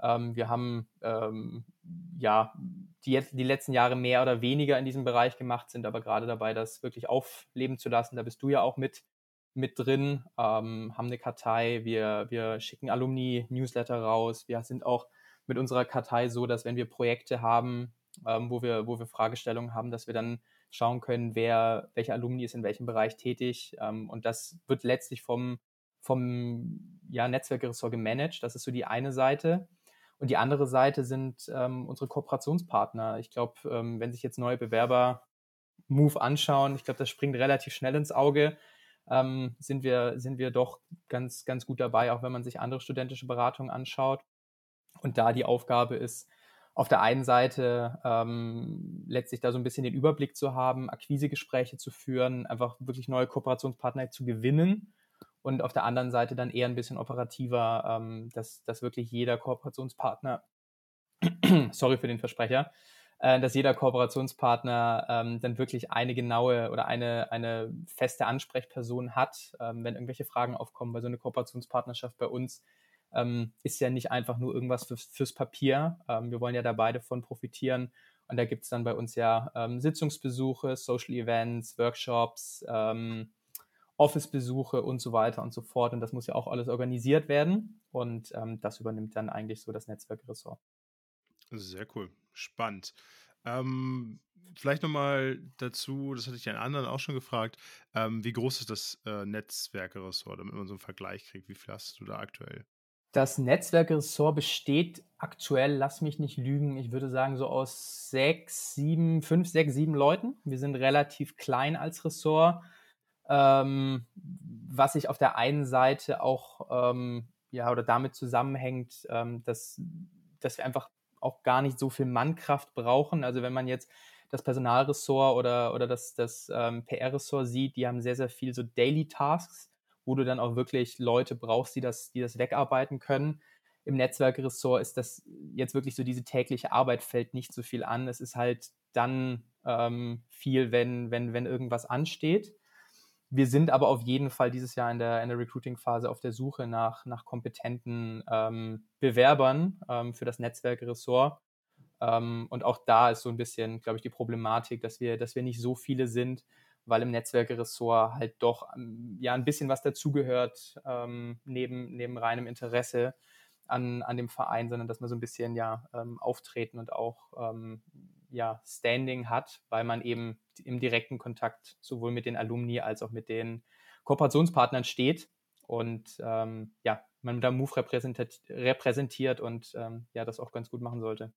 Ähm, wir haben ähm, ja die, die letzten Jahre mehr oder weniger in diesem Bereich gemacht, sind aber gerade dabei, das wirklich aufleben zu lassen. Da bist du ja auch mit, mit drin, ähm, haben eine Kartei, wir, wir schicken Alumni-Newsletter raus. Wir sind auch mit unserer Kartei so, dass wenn wir Projekte haben, ähm, wo, wir, wo wir Fragestellungen haben, dass wir dann schauen können, wer, welcher Alumni ist in welchem Bereich tätig. Ähm, und das wird letztlich vom, vom ja, Netzwerkressort gemanagt. Das ist so die eine Seite. Und die andere Seite sind ähm, unsere Kooperationspartner. Ich glaube, ähm, wenn sich jetzt neue Bewerber Move anschauen, ich glaube, das springt relativ schnell ins Auge, ähm, sind, wir, sind wir doch ganz, ganz gut dabei, auch wenn man sich andere studentische Beratungen anschaut. Und da die Aufgabe ist, auf der einen Seite ähm, letztlich da so ein bisschen den Überblick zu haben, Akquisegespräche zu führen, einfach wirklich neue Kooperationspartner zu gewinnen und auf der anderen Seite dann eher ein bisschen operativer, ähm, dass, dass wirklich jeder Kooperationspartner [clears throat] sorry für den Versprecher, äh, dass jeder Kooperationspartner ähm, dann wirklich eine genaue oder eine, eine feste Ansprechperson hat, ähm, wenn irgendwelche Fragen aufkommen, weil so eine Kooperationspartnerschaft bei uns ähm, ist ja nicht einfach nur irgendwas fürs, fürs Papier. Ähm, wir wollen ja da beide von profitieren. Und da gibt es dann bei uns ja ähm, Sitzungsbesuche, Social Events, Workshops, ähm, Office-Besuche und so weiter und so fort. Und das muss ja auch alles organisiert werden. Und ähm, das übernimmt dann eigentlich so das Netzwerkressort. Sehr cool. Spannend. Ähm, vielleicht nochmal dazu, das hatte ich den anderen auch schon gefragt, ähm, wie groß ist das äh, Netzwerkressort, damit man so einen Vergleich kriegt? Wie viel hast du da aktuell? Das Netzwerkressort besteht aktuell, lass mich nicht lügen, ich würde sagen so aus sechs, sieben, fünf, sechs, sieben Leuten. Wir sind relativ klein als Ressort, ähm, was sich auf der einen Seite auch ähm, ja oder damit zusammenhängt, ähm, dass, dass wir einfach auch gar nicht so viel Mannkraft brauchen. Also wenn man jetzt das Personalressort oder, oder das, das ähm, PR-Ressort sieht, die haben sehr, sehr viel so Daily Tasks wo du dann auch wirklich Leute brauchst, die das, die das wegarbeiten können. Im Netzwerkressort ist das jetzt wirklich so, diese tägliche Arbeit fällt nicht so viel an. Es ist halt dann ähm, viel, wenn, wenn, wenn irgendwas ansteht. Wir sind aber auf jeden Fall dieses Jahr in der, in der Recruiting-Phase auf der Suche nach, nach kompetenten ähm, Bewerbern ähm, für das Netzwerkressort. Ähm, und auch da ist so ein bisschen, glaube ich, die Problematik, dass wir, dass wir nicht so viele sind, weil im Netzwerkeressort halt doch ähm, ja ein bisschen was dazugehört, ähm, neben, neben reinem Interesse an, an dem Verein, sondern dass man so ein bisschen ja ähm, auftreten und auch ja, Standing hat, weil man eben im direkten Kontakt sowohl mit den Alumni als auch mit den Kooperationspartnern steht und ähm, ja, man da Move repräsentiert, und ähm, ja, das auch ganz gut machen sollte.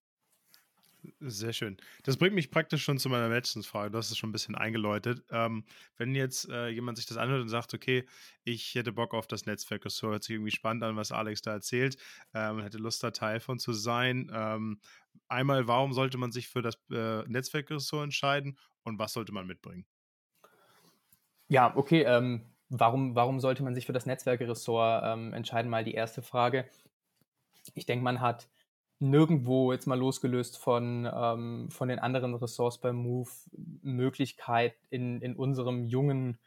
Sehr schön. Das bringt mich praktisch schon zu meiner letzten Frage. Du hast es schon ein bisschen eingeläutet. Ähm, wenn jetzt äh, jemand sich das anhört und sagt, okay, ich hätte Bock auf das Netzwerk, das hört sich irgendwie spannend an, was Alex da erzählt, ähm, hätte Lust, da Teil von zu sein. Ähm, einmal, warum sollte man sich für das äh, Netzwerkressort entscheiden und was sollte man mitbringen? Ja, okay. Ähm, warum, warum sollte man sich für das Netzwerkressort ähm, entscheiden? Mal die erste Frage. Ich denke, man hat nirgendwo, jetzt mal losgelöst von, ähm, von den anderen Ressorts beim Move, Möglichkeit in, in unserem jungen,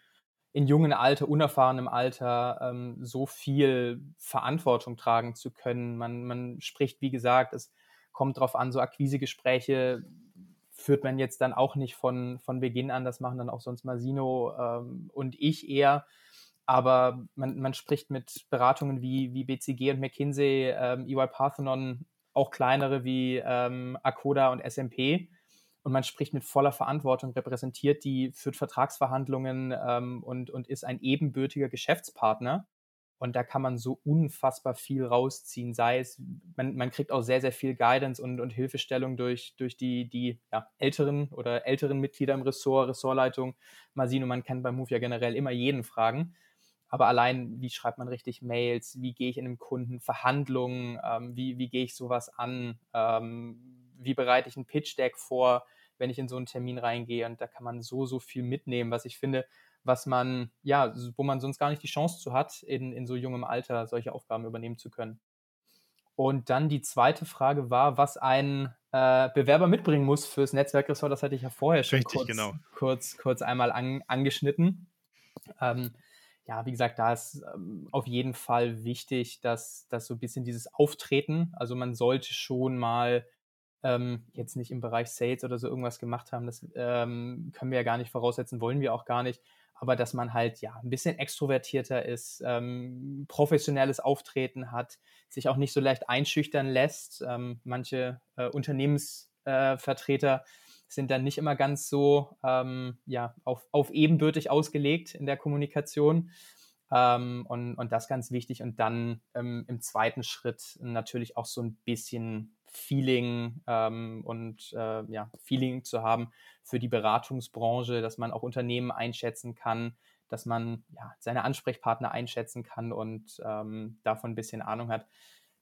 in jungen Alter, unerfahrenem Alter, ähm, so viel Verantwortung tragen zu können. Man, man spricht, wie gesagt, es kommt darauf an, so Akquisegespräche führt man jetzt dann auch nicht von, von Beginn an, das machen dann auch sonst Masino ähm, und ich eher. Aber man, man spricht mit Beratungen wie, wie BCG und McKinsey, ähm, EY Parthenon auch kleinere wie ähm, Akoda und SMP. Und man spricht mit voller Verantwortung, repräsentiert die, führt Vertragsverhandlungen ähm, und, und ist ein ebenbürtiger Geschäftspartner. Und da kann man so unfassbar viel rausziehen. Sei es, man, man kriegt auch sehr, sehr viel Guidance und, und Hilfestellung durch, durch die, die ja, älteren oder älteren Mitglieder im Ressort, Ressortleitung. Masino, man kann beim Move ja generell immer jeden fragen. Aber allein, wie schreibt man richtig Mails, wie gehe ich in einem Kunden Verhandlungen, ähm, wie, wie gehe ich sowas an, ähm, wie bereite ich ein Pitch-Deck vor, wenn ich in so einen Termin reingehe. Und da kann man so, so viel mitnehmen, was ich finde, was man, ja, wo man sonst gar nicht die Chance zu hat, in, in so jungem Alter solche Aufgaben übernehmen zu können. Und dann die zweite Frage war, was ein äh, Bewerber mitbringen muss fürs Netzwerkressort. Das hatte ich ja vorher schon Richtig, kurz, genau. kurz, kurz einmal an, angeschnitten. Ähm, ja, wie gesagt, da ist ähm, auf jeden Fall wichtig, dass, dass so ein bisschen dieses Auftreten, also man sollte schon mal ähm, jetzt nicht im Bereich Sales oder so irgendwas gemacht haben, das ähm, können wir ja gar nicht voraussetzen, wollen wir auch gar nicht, aber dass man halt ja ein bisschen extrovertierter ist, ähm, professionelles Auftreten hat, sich auch nicht so leicht einschüchtern lässt. Ähm, manche äh, Unternehmensvertreter äh, sind dann nicht immer ganz so ähm, ja, auf, auf ebenbürtig ausgelegt in der Kommunikation. Ähm, und, und das ganz wichtig. Und dann ähm, im zweiten Schritt natürlich auch so ein bisschen Feeling ähm, und äh, ja, Feeling zu haben für die Beratungsbranche, dass man auch Unternehmen einschätzen kann, dass man ja, seine Ansprechpartner einschätzen kann und ähm, davon ein bisschen Ahnung hat.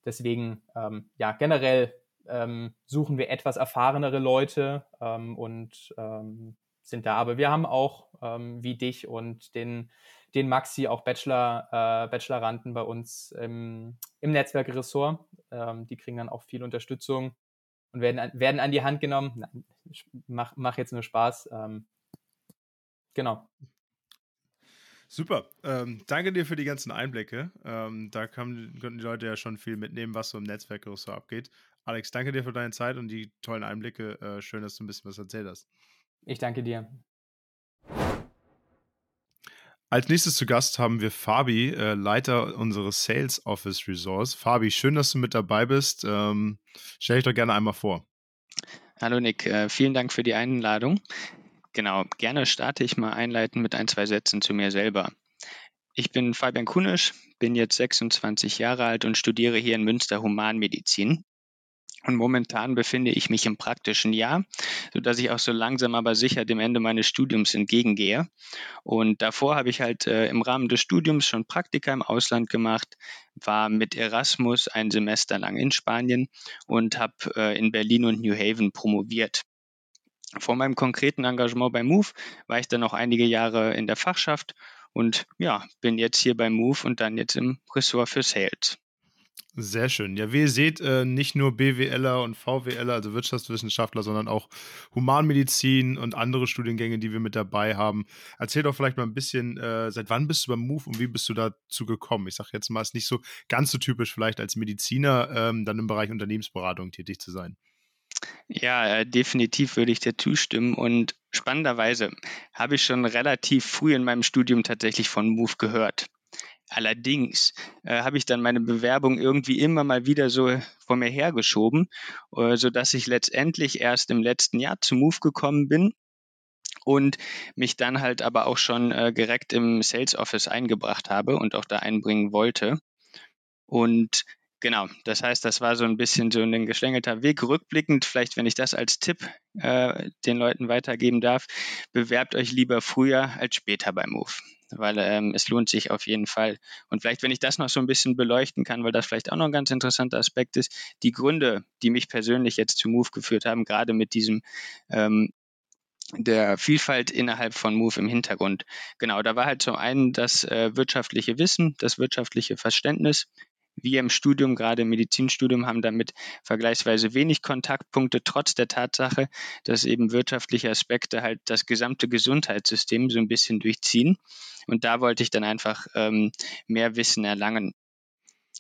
Deswegen, ähm, ja, generell ähm, suchen wir etwas erfahrenere Leute ähm, und ähm, sind da. Aber wir haben auch, ähm, wie dich und den, den Maxi, auch Bachelor, äh, Bacheloranden bei uns im, im Netzwerkressort. Ähm, die kriegen dann auch viel Unterstützung. und werden, werden an die Hand genommen. Nein, mach, mach jetzt nur Spaß. Ähm, genau. Super. Ähm, danke dir für die ganzen Einblicke. Ähm, da kann, konnten die Leute ja schon viel mitnehmen, was so im Netzwerk so abgeht. Alex, danke dir für deine Zeit und die tollen Einblicke. Äh, schön, dass du ein bisschen was erzählt hast. Ich danke dir. Als nächstes zu Gast haben wir Fabi, äh, Leiter unseres Sales Office Resource. Fabi, schön, dass du mit dabei bist. Ähm, stell dich doch gerne einmal vor. Hallo Nick, äh, vielen Dank für die Einladung. Genau, gerne starte ich mal einleiten mit ein, zwei Sätzen zu mir selber. Ich bin Fabian Kunisch, bin jetzt 26 Jahre alt und studiere hier in Münster Humanmedizin. Und momentan befinde ich mich im praktischen Jahr, sodass ich auch so langsam aber sicher dem Ende meines Studiums entgegengehe. Und davor habe ich halt äh, im Rahmen des Studiums schon Praktika im Ausland gemacht, war mit Erasmus ein Semester lang in Spanien und habe äh, in Berlin und New Haven promoviert. Vor meinem konkreten Engagement bei Move war ich dann noch einige Jahre in der Fachschaft und ja, bin jetzt hier bei Move und dann jetzt im Ressort für Sales. Sehr schön. Ja, wie ihr seht, äh, nicht nur BWLer und VWLer, also Wirtschaftswissenschaftler, sondern auch Humanmedizin und andere Studiengänge, die wir mit dabei haben. Erzähl doch vielleicht mal ein bisschen, äh, seit wann bist du beim Move und wie bist du dazu gekommen? Ich sage jetzt mal, es ist nicht so ganz so typisch, vielleicht als Mediziner ähm, dann im Bereich Unternehmensberatung tätig zu sein. Ja, äh, definitiv würde ich dir zustimmen. Und spannenderweise habe ich schon relativ früh in meinem Studium tatsächlich von Move gehört. Allerdings äh, habe ich dann meine Bewerbung irgendwie immer mal wieder so vor mir hergeschoben, äh, sodass ich letztendlich erst im letzten Jahr zu Move gekommen bin und mich dann halt aber auch schon äh, direkt im Sales Office eingebracht habe und auch da einbringen wollte. Und Genau, das heißt, das war so ein bisschen so ein geschlängelter Weg. Rückblickend, vielleicht wenn ich das als Tipp äh, den Leuten weitergeben darf, bewerbt euch lieber früher als später beim Move, weil ähm, es lohnt sich auf jeden Fall. Und vielleicht, wenn ich das noch so ein bisschen beleuchten kann, weil das vielleicht auch noch ein ganz interessanter Aspekt ist, die Gründe, die mich persönlich jetzt zu Move geführt haben, gerade mit diesem ähm, der Vielfalt innerhalb von Move im Hintergrund. Genau, da war halt zum einen das äh, wirtschaftliche Wissen, das wirtschaftliche Verständnis, wir im Studium, gerade im Medizinstudium, haben damit vergleichsweise wenig Kontaktpunkte, trotz der Tatsache, dass eben wirtschaftliche Aspekte halt das gesamte Gesundheitssystem so ein bisschen durchziehen. Und da wollte ich dann einfach ähm, mehr Wissen erlangen.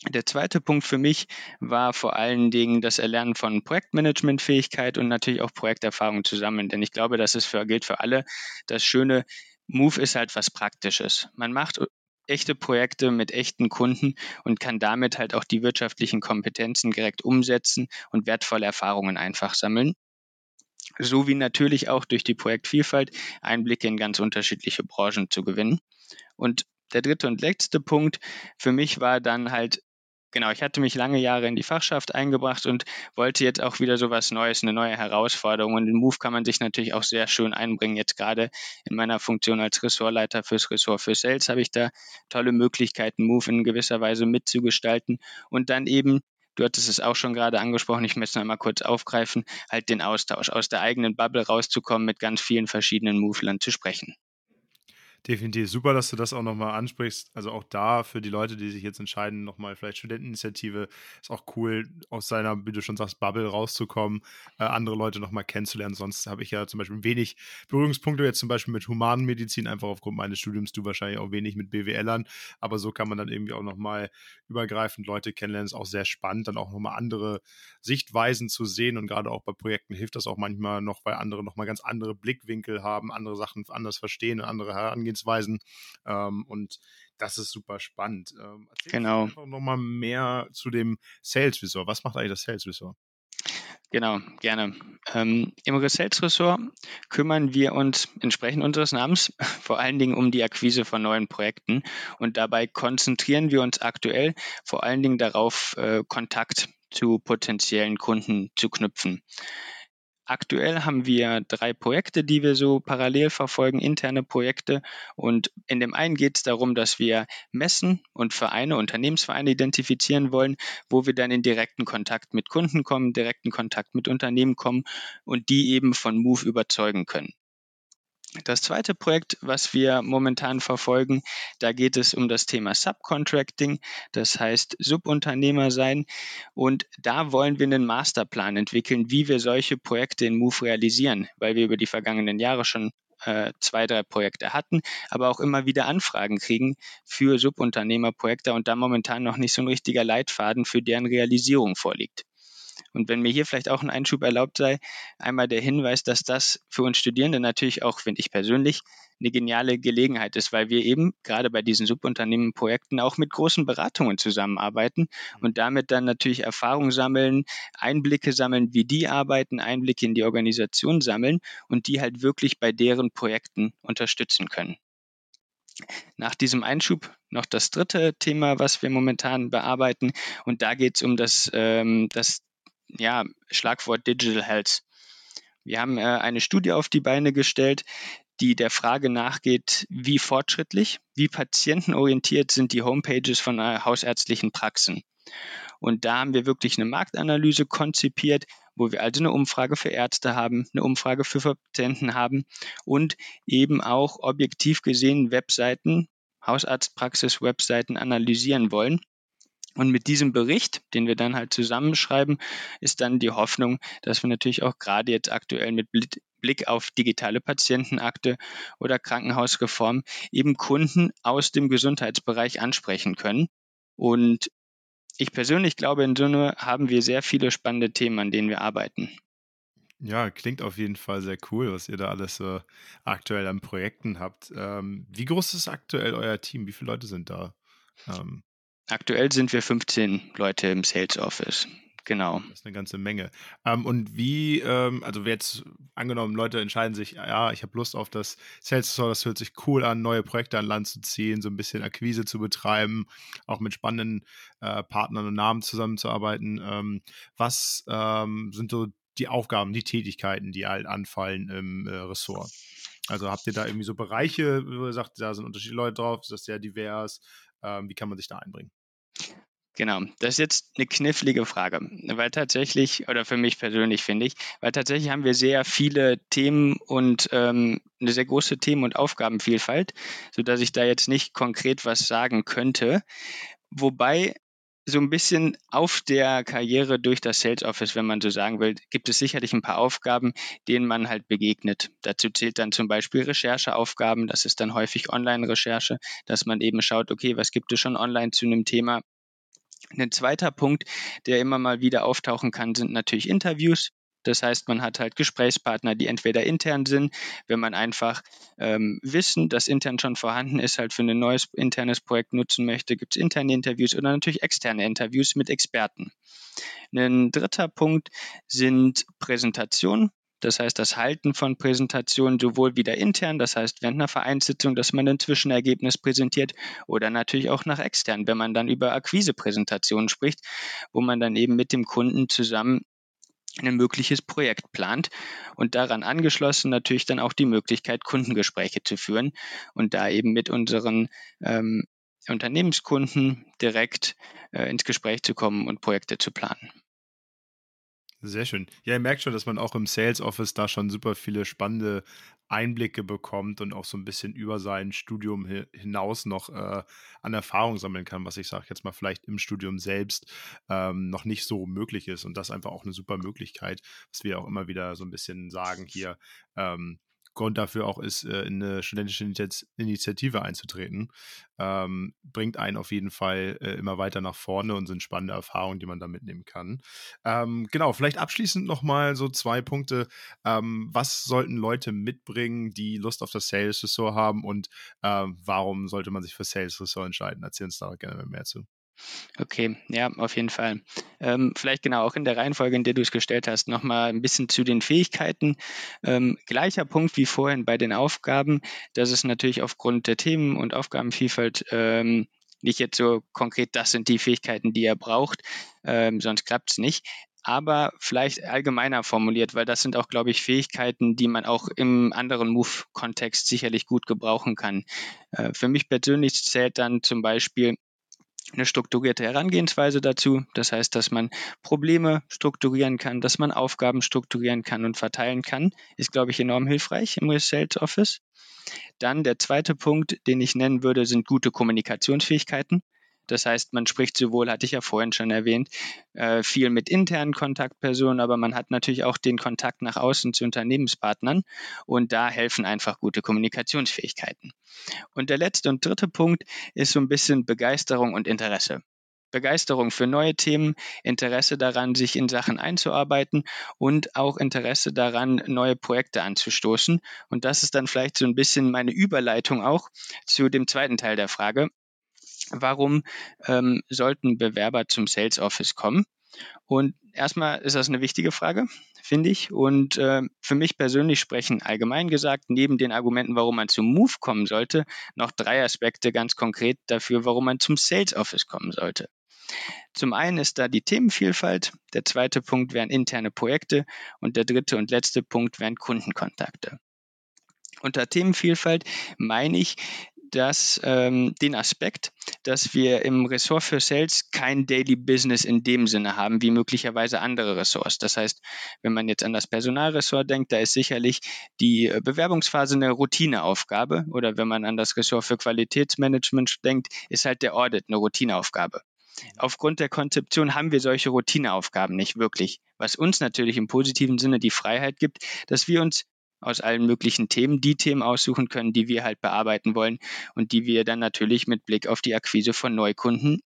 Der zweite Punkt für mich war vor allen Dingen das Erlernen von Projektmanagementfähigkeit und natürlich auch Projekterfahrung zusammen. Denn ich glaube, das ist für, gilt für alle. Das Schöne, Move ist halt was Praktisches. Man macht echte Projekte mit echten Kunden und kann damit halt auch die wirtschaftlichen Kompetenzen direkt umsetzen und wertvolle Erfahrungen einfach sammeln. So wie natürlich auch durch die Projektvielfalt Einblicke in ganz unterschiedliche Branchen zu gewinnen. Und der dritte und letzte Punkt für mich war dann halt genau, ich hatte mich lange Jahre in die Fachschaft eingebracht und wollte jetzt auch wieder so was Neues, eine neue Herausforderung. Und in Move kann man sich natürlich auch sehr schön einbringen. Jetzt gerade in meiner Funktion als Ressortleiter fürs Ressort für Sales habe ich da tolle Möglichkeiten, Move in gewisser Weise mitzugestalten und dann eben du hattest es auch schon gerade angesprochen, ich möchte es einmal kurz aufgreifen, halt den Austausch, aus der eigenen Bubble rauszukommen, mit ganz vielen verschiedenen Movelern zu sprechen. Definitiv. Super, dass du das auch nochmal ansprichst. Also auch da für die Leute, die sich jetzt entscheiden, nochmal vielleicht Studenteninitiative, ist auch cool, aus seiner, wie du schon sagst, Bubble rauszukommen, äh, andere Leute nochmal kennenzulernen. Sonst habe ich ja zum Beispiel wenig Berührungspunkte jetzt zum Beispiel mit Humanmedizin, einfach aufgrund meines Studiums, du wahrscheinlich auch wenig mit BWLern. Aber so kann man dann irgendwie auch nochmal übergreifend Leute kennenlernen. Ist auch sehr spannend, dann auch nochmal andere Sichtweisen zu sehen. Und gerade auch bei Projekten hilft das auch manchmal noch, weil andere nochmal ganz andere Blickwinkel haben, andere Sachen anders verstehen und andere herangehen Herangehensweisen. Ähm, und das ist super spannend. Ähm, genau. Einfach nochmal mehr zu dem Sales Visor. Was macht eigentlich das Sales Visor? Genau, gerne. Ähm, Im Sales-Ressort kümmern wir uns entsprechend unseres Namens [laughs] vor allen Dingen um die Akquise von neuen Projekten und dabei konzentrieren wir uns aktuell vor allen Dingen darauf, äh, Kontakt zu potenziellen Kunden zu knüpfen. Aktuell haben wir drei Projekte, die wir so parallel verfolgen, interne Projekte. Und in dem einen geht es darum, dass wir Messen und Vereine, Unternehmensvereine identifizieren wollen, wo wir dann in direkten Kontakt mit Kunden kommen, direkten Kontakt mit Unternehmen kommen und die eben von Move überzeugen können. Das zweite Projekt, was wir momentan verfolgen, da geht es um das Thema Subcontracting, das heißt Subunternehmer sein. Und da wollen wir einen Masterplan entwickeln, wie wir solche Projekte in Move realisieren, weil wir über die vergangenen Jahre schon äh, zwei, drei Projekte hatten, aber auch immer wieder Anfragen kriegen für Subunternehmerprojekte und da momentan noch nicht so ein richtiger Leitfaden für deren Realisierung vorliegt. Und wenn mir hier vielleicht auch ein Einschub erlaubt sei, einmal der Hinweis, dass das für uns Studierende natürlich auch, finde ich persönlich, eine geniale Gelegenheit ist, weil wir eben gerade bei diesen Subunternehmenprojekten auch mit großen Beratungen zusammenarbeiten und damit dann natürlich Erfahrung sammeln, Einblicke sammeln, wie die arbeiten, Einblicke in die Organisation sammeln und die halt wirklich bei deren Projekten unterstützen können. Nach diesem Einschub noch das dritte Thema, was wir momentan bearbeiten. Und da geht es um das, ähm, das ja, Schlagwort Digital Health. Wir haben äh, eine Studie auf die Beine gestellt, die der Frage nachgeht, wie fortschrittlich, wie patientenorientiert sind die Homepages von äh, hausärztlichen Praxen. Und da haben wir wirklich eine Marktanalyse konzipiert, wo wir also eine Umfrage für Ärzte haben, eine Umfrage für Patienten haben und eben auch objektiv gesehen Webseiten, Hausarztpraxis-Webseiten analysieren wollen und mit diesem Bericht, den wir dann halt zusammenschreiben, ist dann die Hoffnung, dass wir natürlich auch gerade jetzt aktuell mit Blick auf digitale Patientenakte oder Krankenhausreform eben Kunden aus dem Gesundheitsbereich ansprechen können. Und ich persönlich glaube, in Summe haben wir sehr viele spannende Themen, an denen wir arbeiten. Ja, klingt auf jeden Fall sehr cool, was ihr da alles äh, aktuell an Projekten habt. Ähm, wie groß ist aktuell euer Team? Wie viele Leute sind da? Ähm, Aktuell sind wir 15 Leute im Sales Office. Genau. Das ist eine ganze Menge. Ähm, und wie, ähm, also jetzt angenommen, Leute entscheiden sich, ja, ich habe Lust auf das Sales Store, das hört sich cool an, neue Projekte an Land zu ziehen, so ein bisschen Akquise zu betreiben, auch mit spannenden äh, Partnern und Namen zusammenzuarbeiten. Ähm, was ähm, sind so die Aufgaben, die Tätigkeiten, die halt anfallen im äh, Ressort? Also habt ihr da irgendwie so Bereiche, wo ihr sagt, da sind unterschiedliche Leute drauf, ist das sehr divers? Ähm, wie kann man sich da einbringen? Genau, das ist jetzt eine knifflige Frage, weil tatsächlich, oder für mich persönlich finde ich, weil tatsächlich haben wir sehr viele Themen und ähm, eine sehr große Themen- und Aufgabenvielfalt, sodass ich da jetzt nicht konkret was sagen könnte. Wobei so ein bisschen auf der Karriere durch das Sales Office, wenn man so sagen will, gibt es sicherlich ein paar Aufgaben, denen man halt begegnet. Dazu zählt dann zum Beispiel Rechercheaufgaben. Das ist dann häufig Online-Recherche, dass man eben schaut, okay, was gibt es schon online zu einem Thema? Ein zweiter Punkt, der immer mal wieder auftauchen kann, sind natürlich Interviews. Das heißt, man hat halt Gesprächspartner, die entweder intern sind, wenn man einfach ähm, Wissen, das intern schon vorhanden ist, halt für ein neues internes Projekt nutzen möchte, gibt es interne Interviews oder natürlich externe Interviews mit Experten. Ein dritter Punkt sind Präsentationen. Das heißt, das Halten von Präsentationen sowohl wieder intern, das heißt während einer Vereinssitzung, dass man ein Zwischenergebnis präsentiert oder natürlich auch nach extern, wenn man dann über Akquisepräsentationen spricht, wo man dann eben mit dem Kunden zusammen ein mögliches Projekt plant und daran angeschlossen natürlich dann auch die Möglichkeit, Kundengespräche zu führen und da eben mit unseren ähm, Unternehmenskunden direkt äh, ins Gespräch zu kommen und Projekte zu planen. Sehr schön. Ja, ihr merkt schon, dass man auch im Sales Office da schon super viele spannende Einblicke bekommt und auch so ein bisschen über sein Studium hinaus noch äh, an Erfahrung sammeln kann, was ich sage jetzt mal vielleicht im Studium selbst ähm, noch nicht so möglich ist. Und das einfach auch eine super Möglichkeit, was wir auch immer wieder so ein bisschen sagen hier. Ähm, Grund dafür auch ist, äh, in eine studentische Initiative einzutreten, ähm, bringt einen auf jeden Fall äh, immer weiter nach vorne und sind spannende Erfahrungen, die man da mitnehmen kann. Ähm, genau, vielleicht abschließend nochmal so zwei Punkte. Ähm, was sollten Leute mitbringen, die Lust auf das Sales Ressort haben und äh, warum sollte man sich für Sales Ressort entscheiden? Erzähl uns da gerne mehr zu. Okay, ja, auf jeden Fall. Ähm, vielleicht genau auch in der Reihenfolge, in der du es gestellt hast, nochmal ein bisschen zu den Fähigkeiten. Ähm, gleicher Punkt wie vorhin bei den Aufgaben, dass es natürlich aufgrund der Themen und Aufgabenvielfalt ähm, nicht jetzt so konkret, das sind die Fähigkeiten, die er braucht, ähm, sonst klappt es nicht. Aber vielleicht allgemeiner formuliert, weil das sind auch, glaube ich, Fähigkeiten, die man auch im anderen Move-Kontext sicherlich gut gebrauchen kann. Äh, für mich persönlich zählt dann zum Beispiel eine strukturierte Herangehensweise dazu. Das heißt, dass man Probleme strukturieren kann, dass man Aufgaben strukturieren kann und verteilen kann, ist, glaube ich, enorm hilfreich im Sales Office. Dann der zweite Punkt, den ich nennen würde, sind gute Kommunikationsfähigkeiten. Das heißt, man spricht sowohl, hatte ich ja vorhin schon erwähnt, äh, viel mit internen Kontaktpersonen, aber man hat natürlich auch den Kontakt nach außen zu Unternehmenspartnern und da helfen einfach gute Kommunikationsfähigkeiten. Und der letzte und dritte Punkt ist so ein bisschen Begeisterung und Interesse. Begeisterung für neue Themen, Interesse daran, sich in Sachen einzuarbeiten und auch Interesse daran, neue Projekte anzustoßen. Und das ist dann vielleicht so ein bisschen meine Überleitung auch zu dem zweiten Teil der Frage warum ähm, sollten Bewerber zum Sales Office kommen? Und erstmal ist das eine wichtige Frage, finde ich. Und äh, für mich persönlich sprechen allgemein gesagt, neben den Argumenten, warum man zum Move kommen sollte, noch drei Aspekte ganz konkret dafür, warum man zum Sales Office kommen sollte. Zum einen ist da die Themenvielfalt, der zweite Punkt wären interne Projekte und der dritte und letzte Punkt wären Kundenkontakte. Unter Themenvielfalt meine ich dass ähm, den Aspekt, dass wir im Ressort für Sales kein Daily Business in dem Sinne haben, wie möglicherweise andere Ressorts. Das heißt, wenn man jetzt an das Personalressort denkt, da ist sicherlich die äh, Bewerbungsphase eine Routineaufgabe oder wenn man an das Ressort für Qualitätsmanagement denkt, ist halt der Audit eine Routineaufgabe. Aufgrund der Konzeption haben wir solche Routineaufgaben nicht wirklich, was uns natürlich im positiven Sinne die Freiheit gibt, dass wir uns aus allen möglichen Themen die Themen aussuchen können, die wir halt bearbeiten wollen und die wir dann natürlich mit Blick auf die Akquise von Neukunden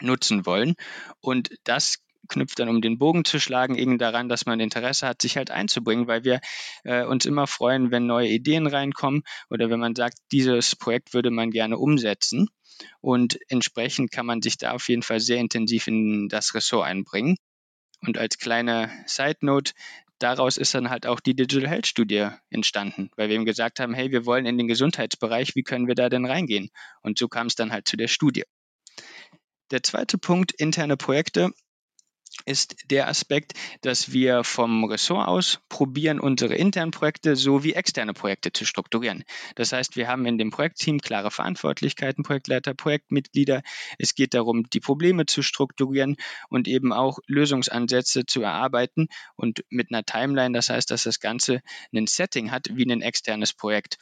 nutzen wollen. Und das knüpft dann, um den Bogen zu schlagen, eben daran, dass man Interesse hat, sich halt einzubringen, weil wir äh, uns immer freuen, wenn neue Ideen reinkommen oder wenn man sagt, dieses Projekt würde man gerne umsetzen. Und entsprechend kann man sich da auf jeden Fall sehr intensiv in das Ressort einbringen. Und als kleine Side Note, daraus ist dann halt auch die Digital Health Studie entstanden, weil wir eben gesagt haben, hey, wir wollen in den Gesundheitsbereich, wie können wir da denn reingehen? Und so kam es dann halt zu der Studie. Der zweite Punkt, interne Projekte, ist der Aspekt, dass wir vom Ressort aus probieren, unsere internen Projekte sowie externe Projekte zu strukturieren. Das heißt, wir haben in dem Projektteam klare Verantwortlichkeiten, Projektleiter, Projektmitglieder. Es geht darum, die Probleme zu strukturieren und eben auch Lösungsansätze zu erarbeiten und mit einer Timeline. Das heißt, dass das Ganze ein Setting hat wie ein externes Projekt.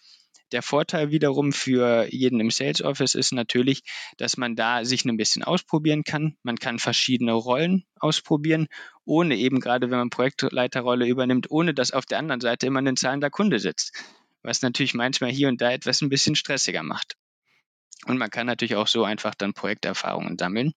Der Vorteil wiederum für jeden im Sales Office ist natürlich, dass man da sich ein bisschen ausprobieren kann. Man kann verschiedene Rollen ausprobieren, ohne eben gerade, wenn man Projektleiterrolle übernimmt, ohne dass auf der anderen Seite immer ein zahlender Kunde sitzt. Was natürlich manchmal hier und da etwas ein bisschen stressiger macht. Und man kann natürlich auch so einfach dann Projekterfahrungen sammeln.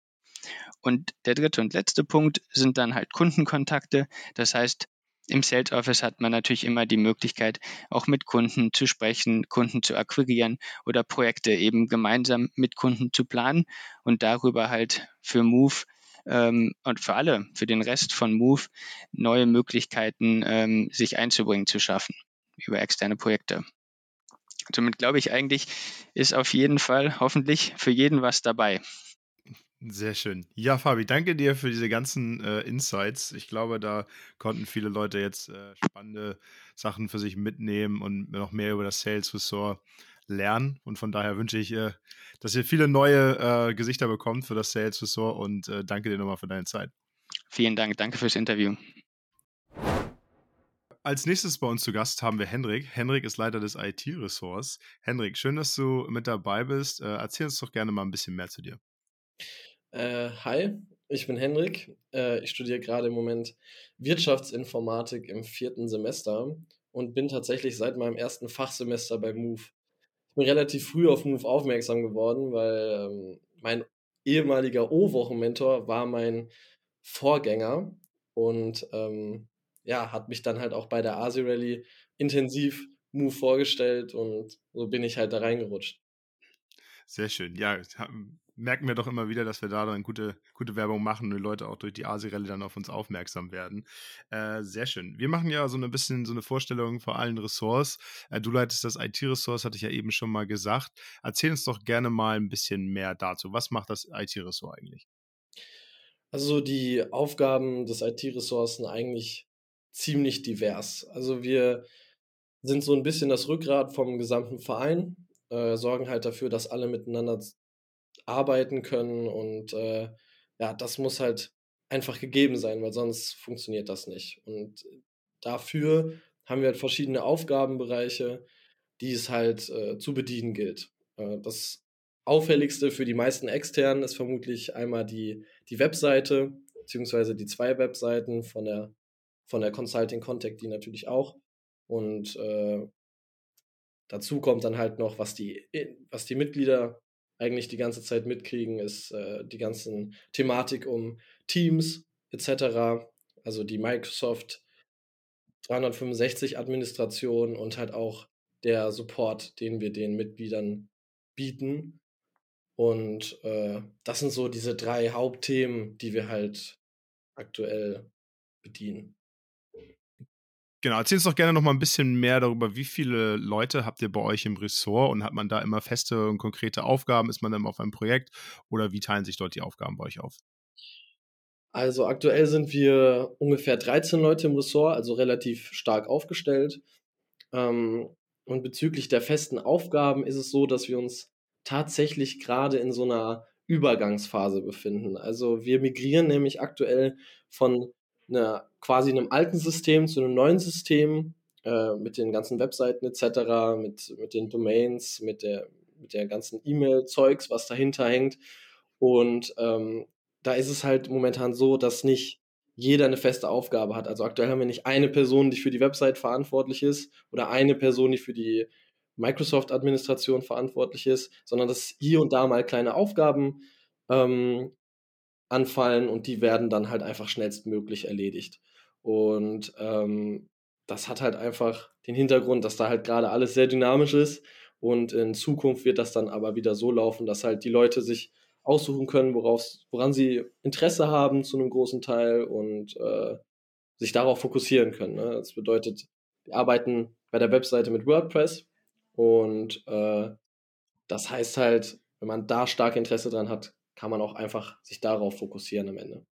Und der dritte und letzte Punkt sind dann halt Kundenkontakte. Das heißt, im Sales Office hat man natürlich immer die Möglichkeit, auch mit Kunden zu sprechen, Kunden zu akquirieren oder Projekte eben gemeinsam mit Kunden zu planen und darüber halt für Move ähm, und für alle, für den Rest von Move neue Möglichkeiten, ähm, sich einzubringen, zu schaffen über externe Projekte. Somit glaube ich eigentlich, ist auf jeden Fall hoffentlich für jeden was dabei. Sehr schön. Ja, Fabi, danke dir für diese ganzen äh, Insights. Ich glaube, da konnten viele Leute jetzt äh, spannende Sachen für sich mitnehmen und noch mehr über das Sales Ressort lernen. Und von daher wünsche ich, äh, dass ihr viele neue äh, Gesichter bekommt für das Sales Ressort und äh, danke dir nochmal für deine Zeit. Vielen Dank. Danke fürs Interview. Als nächstes bei uns zu Gast haben wir Henrik. Henrik ist Leiter des IT-Ressorts. Henrik, schön, dass du mit dabei bist. Äh, erzähl uns doch gerne mal ein bisschen mehr zu dir. Äh, hi, ich bin Henrik. Äh, ich studiere gerade im Moment Wirtschaftsinformatik im vierten Semester und bin tatsächlich seit meinem ersten Fachsemester bei Move. Ich bin relativ früh auf Move aufmerksam geworden, weil ähm, mein ehemaliger O-Wochenmentor war mein Vorgänger und ähm, ja, hat mich dann halt auch bei der Asi Rally intensiv Move vorgestellt und so bin ich halt da reingerutscht. Sehr schön. Ja, merken wir doch immer wieder, dass wir da dann gute, gute Werbung machen und die Leute auch durch die Asi-Rallye dann auf uns aufmerksam werden. Äh, sehr schön. Wir machen ja so ein bisschen so eine Vorstellung vor allen Ressorts. Äh, du leitest das IT-Ressort, hatte ich ja eben schon mal gesagt. Erzähl uns doch gerne mal ein bisschen mehr dazu. Was macht das IT-Ressort eigentlich? Also die Aufgaben des IT-Ressorts sind eigentlich ziemlich divers. Also wir sind so ein bisschen das Rückgrat vom gesamten Verein, äh, sorgen halt dafür, dass alle miteinander arbeiten können und äh, ja, das muss halt einfach gegeben sein, weil sonst funktioniert das nicht. Und dafür haben wir halt verschiedene Aufgabenbereiche, die es halt äh, zu bedienen gilt. Äh, das auffälligste für die meisten externen ist vermutlich einmal die, die Webseite, beziehungsweise die zwei Webseiten von der, von der Consulting Contact, die natürlich auch. Und äh, dazu kommt dann halt noch, was die, was die Mitglieder eigentlich die ganze Zeit mitkriegen, ist äh, die ganzen Thematik um Teams etc. Also die Microsoft 365 Administration und halt auch der Support, den wir den Mitgliedern bieten. Und äh, das sind so diese drei Hauptthemen, die wir halt aktuell bedienen. Genau, erzähl uns doch gerne noch mal ein bisschen mehr darüber, wie viele Leute habt ihr bei euch im Ressort und hat man da immer feste und konkrete Aufgaben? Ist man dann auf einem Projekt oder wie teilen sich dort die Aufgaben bei euch auf? Also aktuell sind wir ungefähr 13 Leute im Ressort, also relativ stark aufgestellt. Ähm, und bezüglich der festen Aufgaben ist es so, dass wir uns tatsächlich gerade in so einer Übergangsphase befinden. Also wir migrieren nämlich aktuell von einer, quasi einem alten System zu einem neuen System äh, mit den ganzen Webseiten etc., mit, mit den Domains, mit der, mit der ganzen E-Mail-Zeugs, was dahinter hängt. Und ähm, da ist es halt momentan so, dass nicht jeder eine feste Aufgabe hat. Also aktuell haben wir nicht eine Person, die für die Website verantwortlich ist oder eine Person, die für die Microsoft-Administration verantwortlich ist, sondern dass hier und da mal kleine Aufgaben ähm, anfallen und die werden dann halt einfach schnellstmöglich erledigt. Und ähm, das hat halt einfach den Hintergrund, dass da halt gerade alles sehr dynamisch ist und in Zukunft wird das dann aber wieder so laufen, dass halt die Leute sich aussuchen können, worauf, woran sie Interesse haben zu einem großen Teil und äh, sich darauf fokussieren können. Ne? Das bedeutet, wir arbeiten bei der Webseite mit WordPress und äh, das heißt halt, wenn man da stark Interesse dran hat, kann man auch einfach sich darauf fokussieren am Ende.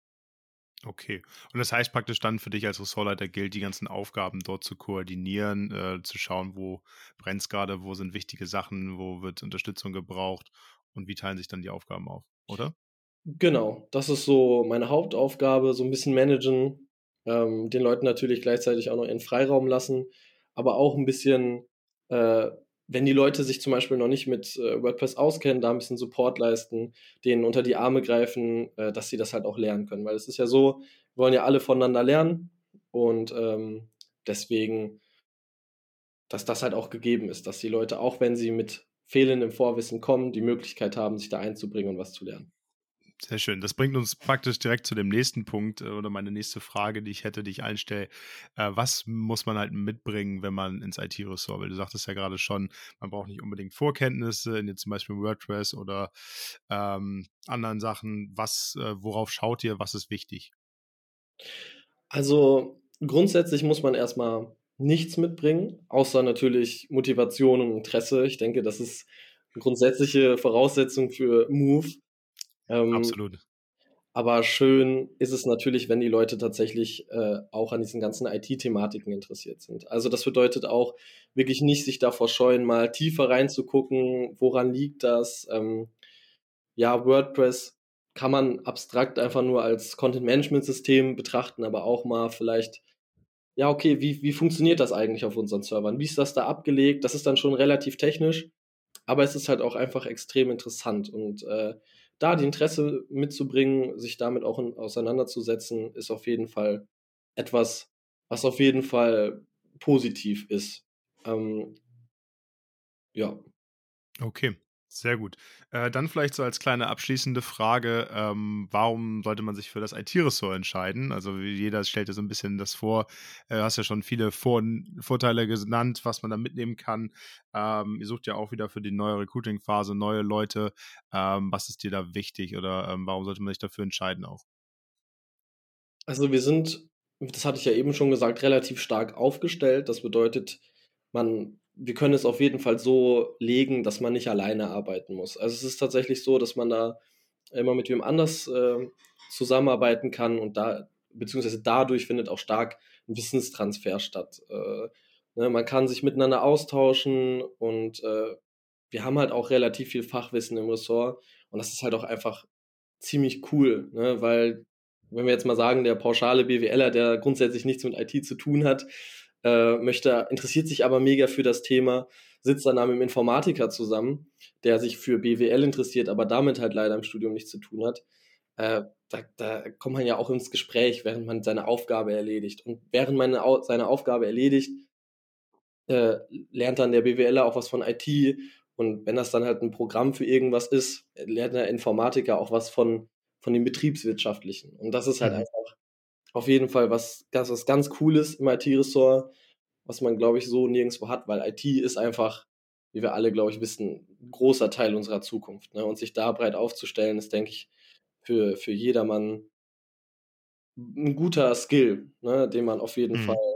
Okay. Und das heißt praktisch dann für dich als Ressortleiter gilt, die ganzen Aufgaben dort zu koordinieren, äh, zu schauen, wo brennt es gerade, wo sind wichtige Sachen, wo wird Unterstützung gebraucht und wie teilen sich dann die Aufgaben auf, oder? Genau, das ist so meine Hauptaufgabe, so ein bisschen managen, ähm, den Leuten natürlich gleichzeitig auch noch ihren Freiraum lassen, aber auch ein bisschen, äh, wenn die Leute sich zum Beispiel noch nicht mit äh, WordPress auskennen, da ein bisschen Support leisten, denen unter die Arme greifen, äh, dass sie das halt auch lernen können. Weil es ist ja so, wir wollen ja alle voneinander lernen und ähm, deswegen, dass das halt auch gegeben ist, dass die Leute, auch wenn sie mit fehlendem Vorwissen kommen, die Möglichkeit haben, sich da einzubringen und was zu lernen. Sehr schön. Das bringt uns praktisch direkt zu dem nächsten Punkt äh, oder meine nächste Frage, die ich hätte, die ich einstelle. Äh, was muss man halt mitbringen, wenn man ins IT-Ressort will? Du sagtest ja gerade schon, man braucht nicht unbedingt Vorkenntnisse in jetzt zum Beispiel WordPress oder ähm, anderen Sachen. Was, äh, worauf schaut ihr? Was ist wichtig? Also grundsätzlich muss man erstmal nichts mitbringen, außer natürlich Motivation und Interesse. Ich denke, das ist eine grundsätzliche Voraussetzung für Move. Ähm, Absolut. Aber schön ist es natürlich, wenn die Leute tatsächlich äh, auch an diesen ganzen IT-Thematiken interessiert sind. Also das bedeutet auch wirklich nicht sich davor scheuen, mal tiefer reinzugucken, woran liegt das. Ähm, ja, WordPress kann man abstrakt einfach nur als Content-Management-System betrachten, aber auch mal vielleicht ja, okay, wie, wie funktioniert das eigentlich auf unseren Servern? Wie ist das da abgelegt? Das ist dann schon relativ technisch, aber es ist halt auch einfach extrem interessant. Und äh, da die Interesse mitzubringen, sich damit auch in, auseinanderzusetzen, ist auf jeden Fall etwas, was auf jeden Fall positiv ist. Ähm, ja. Okay. Sehr gut. Äh, dann vielleicht so als kleine abschließende Frage, ähm, warum sollte man sich für das IT-Ressort entscheiden? Also jeder stellt ja so ein bisschen das vor. Äh, hast ja schon viele vor Vorteile genannt, was man da mitnehmen kann. Ähm, ihr sucht ja auch wieder für die neue Recruiting-Phase neue Leute. Ähm, was ist dir da wichtig oder ähm, warum sollte man sich dafür entscheiden auch? Also wir sind, das hatte ich ja eben schon gesagt, relativ stark aufgestellt. Das bedeutet, man wir können es auf jeden Fall so legen, dass man nicht alleine arbeiten muss. Also es ist tatsächlich so, dass man da immer mit wem anders äh, zusammenarbeiten kann und da, beziehungsweise dadurch findet auch stark ein Wissenstransfer statt. Äh, ne, man kann sich miteinander austauschen und äh, wir haben halt auch relativ viel Fachwissen im Ressort Und das ist halt auch einfach ziemlich cool, ne? weil wenn wir jetzt mal sagen, der pauschale BWLer, der grundsätzlich nichts mit IT zu tun hat, äh, möchte, interessiert sich aber mega für das Thema, sitzt dann mit einem Informatiker zusammen, der sich für BWL interessiert, aber damit halt leider im Studium nichts zu tun hat. Äh, da, da kommt man ja auch ins Gespräch, während man seine Aufgabe erledigt. Und während man seine Aufgabe erledigt, äh, lernt dann der BWLer auch was von IT. Und wenn das dann halt ein Programm für irgendwas ist, lernt der Informatiker auch was von, von dem Betriebswirtschaftlichen. Und das ist halt mhm. einfach auf jeden Fall was, das was ganz Cooles im IT-Ressort, was man, glaube ich, so nirgendwo hat, weil IT ist einfach, wie wir alle, glaube ich, wissen, ein großer Teil unserer Zukunft. Ne? Und sich da breit aufzustellen, ist, denke ich, für, für jedermann ein guter Skill, ne? den man auf jeden mhm. Fall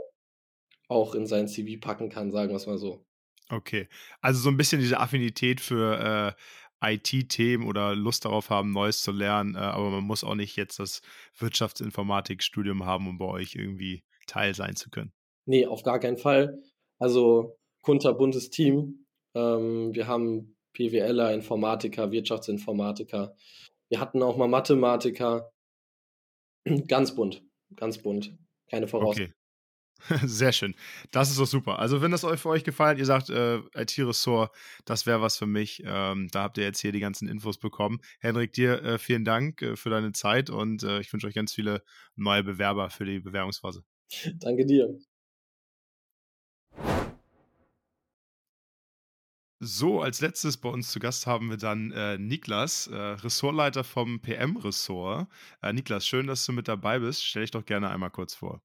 auch in sein CV packen kann, sagen wir es mal so. Okay, also so ein bisschen diese Affinität für äh, IT-Themen oder Lust darauf haben, Neues zu lernen, äh, aber man muss auch nicht jetzt das Wirtschaftsinformatik-Studium haben, um bei euch irgendwie Teil sein zu können. Nee, auf gar keinen Fall. Also kunterbuntes Team. Ähm, wir haben PWLer, Informatiker, Wirtschaftsinformatiker. Wir hatten auch mal Mathematiker. [clears throat] Ganz bunt, ganz bunt. Keine Voraussetzungen. Okay. [laughs] Sehr schön. Das ist doch super. Also, wenn das euch für euch gefallen, ihr sagt, äh, IT-Ressort, das wäre was für mich. Ähm, da habt ihr jetzt hier die ganzen Infos bekommen. Henrik, dir äh, vielen Dank äh, für deine Zeit und äh, ich wünsche euch ganz viele neue Bewerber für die Bewerbungsphase. Danke dir. So, als letztes bei uns zu Gast haben wir dann äh, Niklas, äh, Ressortleiter vom PM-Ressort. Äh, Niklas, schön, dass du mit dabei bist. Stell dich doch gerne einmal kurz vor.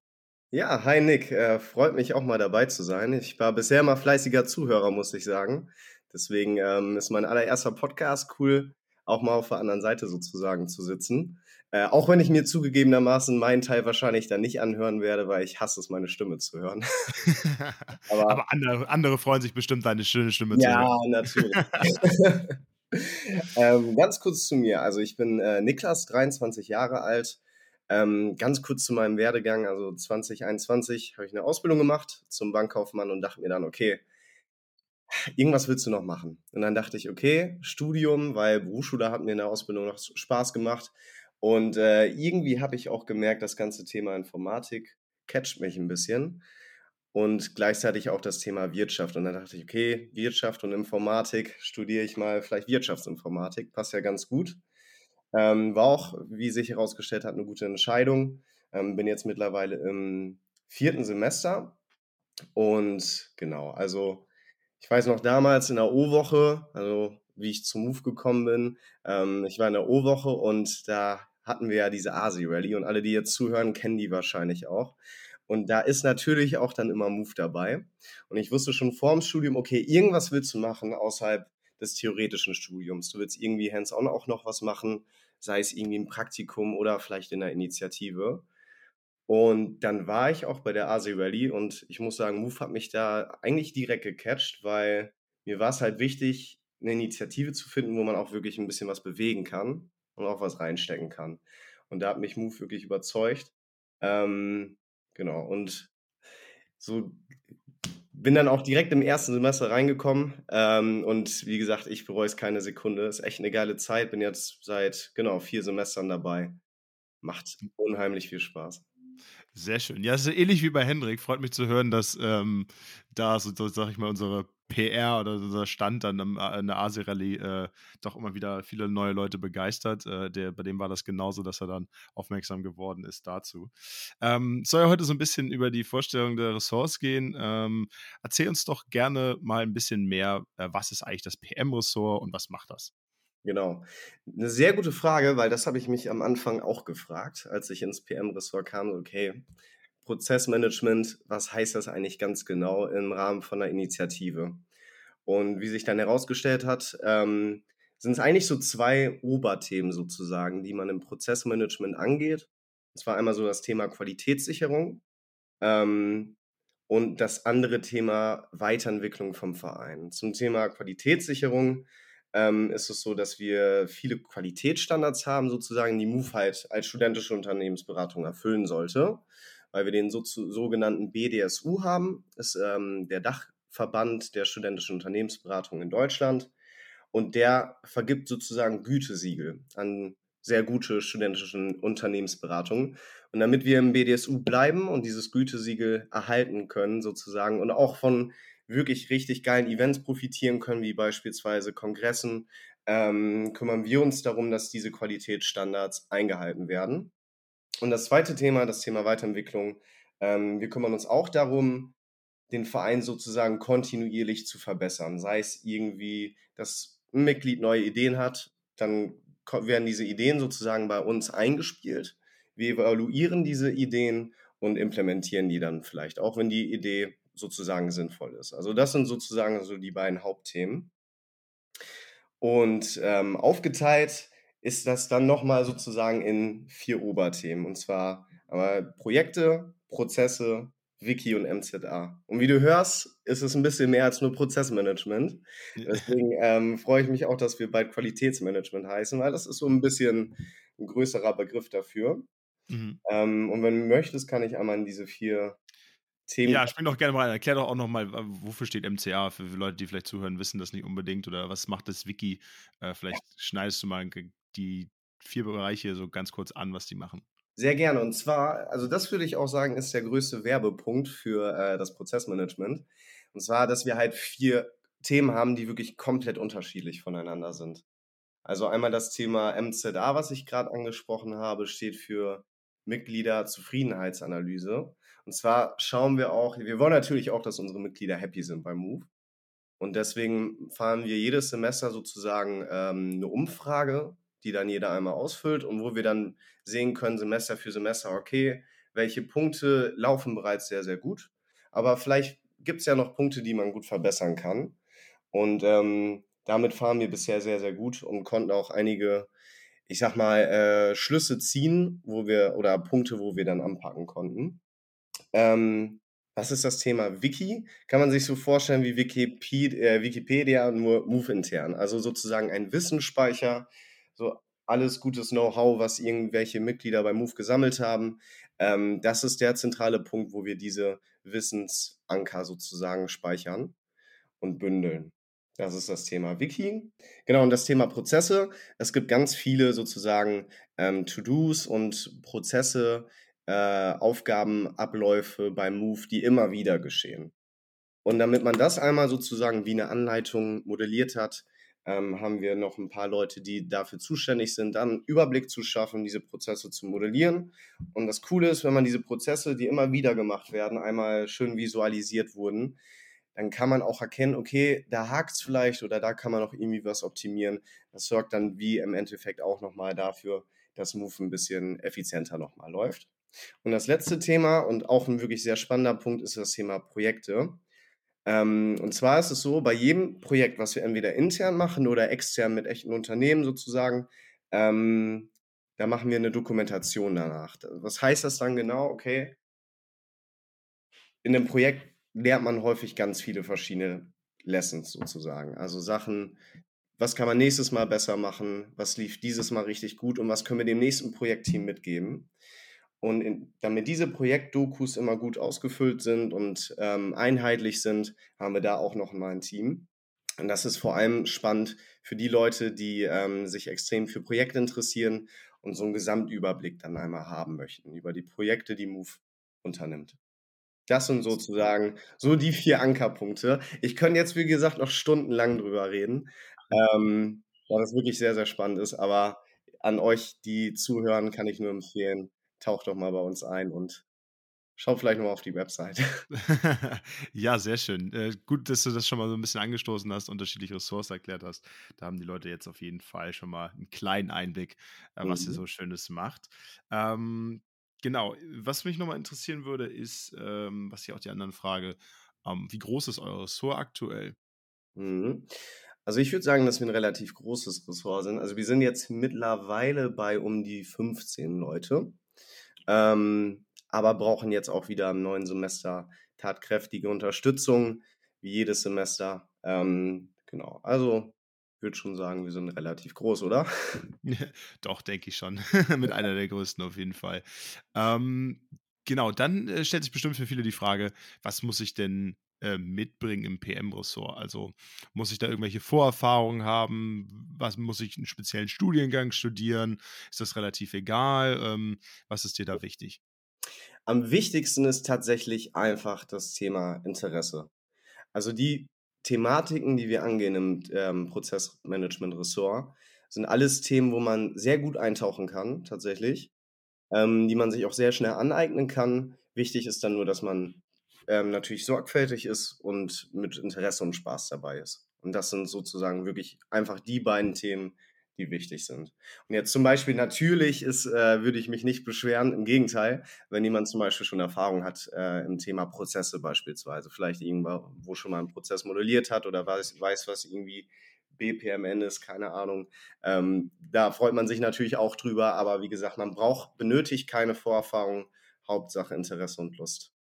Ja, hi Nick, äh, freut mich auch mal dabei zu sein. Ich war bisher mal fleißiger Zuhörer, muss ich sagen. Deswegen ähm, ist mein allererster Podcast cool, auch mal auf der anderen Seite sozusagen zu sitzen. Äh, auch wenn ich mir zugegebenermaßen meinen Teil wahrscheinlich dann nicht anhören werde, weil ich hasse es, meine Stimme zu hören. [laughs] Aber, Aber andere, andere, freuen sich bestimmt, deine schöne Stimme zu hören. Ja, natürlich. [laughs] [laughs] ähm, ganz kurz zu mir. Also ich bin äh, Niklas, 23 Jahre alt, ähm, ganz kurz zu meinem Werdegang, also 2021 habe ich eine Ausbildung gemacht zum Bankkaufmann und dachte mir dann, okay, irgendwas willst du noch machen? Und dann dachte ich, okay, Studium, weil Berufsschule hat mir in der Ausbildung noch Spaß gemacht. Und äh, irgendwie habe ich auch gemerkt, das ganze Thema Informatik catcht mich ein bisschen. Und gleichzeitig auch das Thema Wirtschaft. Und dann dachte ich, okay, Wirtschaft und Informatik studiere ich mal, vielleicht Wirtschaftsinformatik, passt ja ganz gut. Ähm, war auch, wie sich herausgestellt hat, eine gute Entscheidung. Ähm, bin jetzt mittlerweile im vierten Semester. Und genau, also ich weiß noch damals in der O-Woche, also wie ich zum Move gekommen bin, ähm, ich war in der O-Woche und da hatten wir ja diese Asi-Rally und alle, die jetzt zuhören, kennen die wahrscheinlich auch. Und da ist natürlich auch dann immer Move dabei. Und ich wusste schon vor dem Studium, okay, irgendwas willst du machen außerhalb des theoretischen Studiums. Du willst irgendwie hands-on auch noch was machen sei es irgendwie ein Praktikum oder vielleicht in der Initiative. Und dann war ich auch bei der Asi Rally und ich muss sagen, Move hat mich da eigentlich direkt gecatcht, weil mir war es halt wichtig, eine Initiative zu finden, wo man auch wirklich ein bisschen was bewegen kann und auch was reinstecken kann. Und da hat mich Move wirklich überzeugt. Ähm, genau. Und so bin dann auch direkt im ersten Semester reingekommen ähm, und wie gesagt, ich bereue es keine Sekunde. Ist echt eine geile Zeit. Bin jetzt seit genau vier Semestern dabei. Macht unheimlich viel Spaß. Sehr schön. Ja, es ist ähnlich wie bei Hendrik. Freut mich zu hören, dass ähm, da, so, so sag ich mal, unsere PR oder unser Stand dann äh, in der Asi-Rallye äh, doch immer wieder viele neue Leute begeistert. Äh, der, bei dem war das genauso, dass er dann aufmerksam geworden ist dazu. Ähm, soll ja heute so ein bisschen über die Vorstellung der Ressorts gehen. Ähm, erzähl uns doch gerne mal ein bisschen mehr, äh, was ist eigentlich das PM-Ressort und was macht das? Genau. Eine sehr gute Frage, weil das habe ich mich am Anfang auch gefragt, als ich ins PM-Ressort kam. Okay, Prozessmanagement, was heißt das eigentlich ganz genau im Rahmen von einer Initiative? Und wie sich dann herausgestellt hat, ähm, sind es eigentlich so zwei Oberthemen sozusagen, die man im Prozessmanagement angeht. Und zwar einmal so das Thema Qualitätssicherung ähm, und das andere Thema Weiterentwicklung vom Verein. Zum Thema Qualitätssicherung ähm, ist es so, dass wir viele Qualitätsstandards haben, sozusagen, die Move halt als studentische Unternehmensberatung erfüllen sollte, weil wir den so, sogenannten BDSU haben, ist ähm, der Dachverband der studentischen Unternehmensberatung in Deutschland. und der vergibt sozusagen Gütesiegel an sehr gute studentische Unternehmensberatungen. Und damit wir im BDSU bleiben und dieses Gütesiegel erhalten können, sozusagen, und auch von wirklich richtig geilen Events profitieren können, wie beispielsweise Kongressen, ähm, kümmern wir uns darum, dass diese Qualitätsstandards eingehalten werden. Und das zweite Thema, das Thema Weiterentwicklung, ähm, wir kümmern uns auch darum, den Verein sozusagen kontinuierlich zu verbessern. Sei es irgendwie, dass ein Mitglied neue Ideen hat, dann werden diese Ideen sozusagen bei uns eingespielt. Wir evaluieren diese Ideen und implementieren die dann vielleicht, auch wenn die Idee sozusagen sinnvoll ist. Also das sind sozusagen so die beiden Hauptthemen. Und ähm, aufgeteilt ist das dann nochmal sozusagen in vier Oberthemen. Und zwar aber Projekte, Prozesse, Wiki und MZA. Und wie du hörst, ist es ein bisschen mehr als nur Prozessmanagement. Deswegen ähm, freue ich mich auch, dass wir bald Qualitätsmanagement heißen, weil das ist so ein bisschen ein größerer Begriff dafür. Mhm. Ähm, und wenn du möchtest, kann ich einmal in diese vier Themen. Ja, spring doch gerne mal rein. Erklär doch auch nochmal, wofür steht MCA für Leute, die vielleicht zuhören, wissen das nicht unbedingt oder was macht das Wiki? Äh, vielleicht schneidest du mal die vier Bereiche so ganz kurz an, was die machen. Sehr gerne. Und zwar, also das würde ich auch sagen, ist der größte Werbepunkt für äh, das Prozessmanagement. Und zwar, dass wir halt vier Themen haben, die wirklich komplett unterschiedlich voneinander sind. Also einmal das Thema MZA, was ich gerade angesprochen habe, steht für Mitgliederzufriedenheitsanalyse. Und zwar schauen wir auch, wir wollen natürlich auch, dass unsere Mitglieder happy sind beim Move. Und deswegen fahren wir jedes Semester sozusagen ähm, eine Umfrage die dann jeder einmal ausfüllt und wo wir dann sehen können, Semester für Semester, okay, welche Punkte laufen bereits sehr, sehr gut. Aber vielleicht gibt es ja noch Punkte, die man gut verbessern kann. Und ähm, damit fahren wir bisher sehr, sehr gut und konnten auch einige, ich sag mal, äh, Schlüsse ziehen, wo wir, oder Punkte, wo wir dann anpacken konnten. Ähm, was ist das Thema Wiki? Kann man sich so vorstellen wie Wikipedia, äh, Wikipedia nur Move intern. Also sozusagen ein Wissensspeicher, so alles gutes Know-how, was irgendwelche Mitglieder bei Move gesammelt haben. Ähm, das ist der zentrale Punkt, wo wir diese Wissensanker sozusagen speichern und bündeln. Das ist das Thema Wiki. Genau, und das Thema Prozesse. Es gibt ganz viele sozusagen ähm, To-Dos und Prozesse, äh, Aufgaben, Abläufe beim Move, die immer wieder geschehen. Und damit man das einmal sozusagen wie eine Anleitung modelliert hat, ähm, haben wir noch ein paar Leute, die dafür zuständig sind, dann einen Überblick zu schaffen, diese Prozesse zu modellieren. Und das Coole ist, wenn man diese Prozesse, die immer wieder gemacht werden, einmal schön visualisiert wurden, dann kann man auch erkennen, okay, da hakt es vielleicht oder da kann man noch irgendwie was optimieren. Das sorgt dann wie im Endeffekt auch nochmal dafür, dass Move ein bisschen effizienter nochmal läuft. Und das letzte Thema und auch ein wirklich sehr spannender Punkt ist das Thema Projekte. Ähm, und zwar ist es so, bei jedem Projekt, was wir entweder intern machen oder extern mit echten Unternehmen sozusagen, ähm, da machen wir eine Dokumentation danach. Was heißt das dann genau? Okay, in einem Projekt lernt man häufig ganz viele verschiedene Lessons sozusagen. Also Sachen, was kann man nächstes Mal besser machen, was lief dieses Mal richtig gut und was können wir dem nächsten Projektteam mitgeben. Und in, damit diese Projektdokus immer gut ausgefüllt sind und ähm, einheitlich sind, haben wir da auch noch mal ein Team. Und das ist vor allem spannend für die Leute, die ähm, sich extrem für Projekte interessieren und so einen Gesamtüberblick dann einmal haben möchten über die Projekte, die Move unternimmt. Das sind sozusagen so die vier Ankerpunkte. Ich könnte jetzt, wie gesagt, noch stundenlang drüber reden, ähm, weil das wirklich sehr, sehr spannend ist. Aber an euch, die zuhören, kann ich nur empfehlen, taucht doch mal bei uns ein und Schau vielleicht nochmal auf die Website. [laughs] ja, sehr schön. Äh, gut, dass du das schon mal so ein bisschen angestoßen hast, unterschiedliche Ressourcen erklärt hast. Da haben die Leute jetzt auf jeden Fall schon mal einen kleinen Einblick, äh, was mhm. ihr so Schönes macht. Ähm, genau, was mich nochmal interessieren würde, ist, ähm, was ich auch die anderen frage, ähm, wie groß ist euer Ressort aktuell? Mhm. Also ich würde sagen, dass wir ein relativ großes Ressort sind. Also wir sind jetzt mittlerweile bei um die 15 Leute. Ähm, aber brauchen jetzt auch wieder im neuen Semester tatkräftige Unterstützung, wie jedes Semester. Ähm, genau, also würde schon sagen, wir sind relativ groß, oder? [laughs] Doch, denke ich schon. [laughs] Mit einer der größten auf jeden Fall. Ähm, genau, dann äh, stellt sich bestimmt für viele die Frage, was muss ich denn äh, mitbringen im PM-Ressort? Also muss ich da irgendwelche Vorerfahrungen haben? Was muss ich einen speziellen Studiengang studieren? Ist das relativ egal? Ähm, was ist dir da wichtig? Am wichtigsten ist tatsächlich einfach das Thema Interesse. Also die Thematiken, die wir angehen im ähm, Prozessmanagement-Ressort, sind alles Themen, wo man sehr gut eintauchen kann, tatsächlich, ähm, die man sich auch sehr schnell aneignen kann. Wichtig ist dann nur, dass man ähm, natürlich sorgfältig ist und mit Interesse und Spaß dabei ist. Und das sind sozusagen wirklich einfach die beiden Themen, die wichtig sind. Und jetzt zum Beispiel natürlich ist, äh, würde ich mich nicht beschweren, im Gegenteil, wenn jemand zum Beispiel schon Erfahrung hat äh, im Thema Prozesse beispielsweise, vielleicht irgendwo wo schon mal einen Prozess modelliert hat oder weiß, weiß was irgendwie BPMN ist, keine Ahnung. Ähm, da freut man sich natürlich auch drüber, aber wie gesagt, man braucht, benötigt keine Vorerfahrung, Hauptsache Interesse und Lust.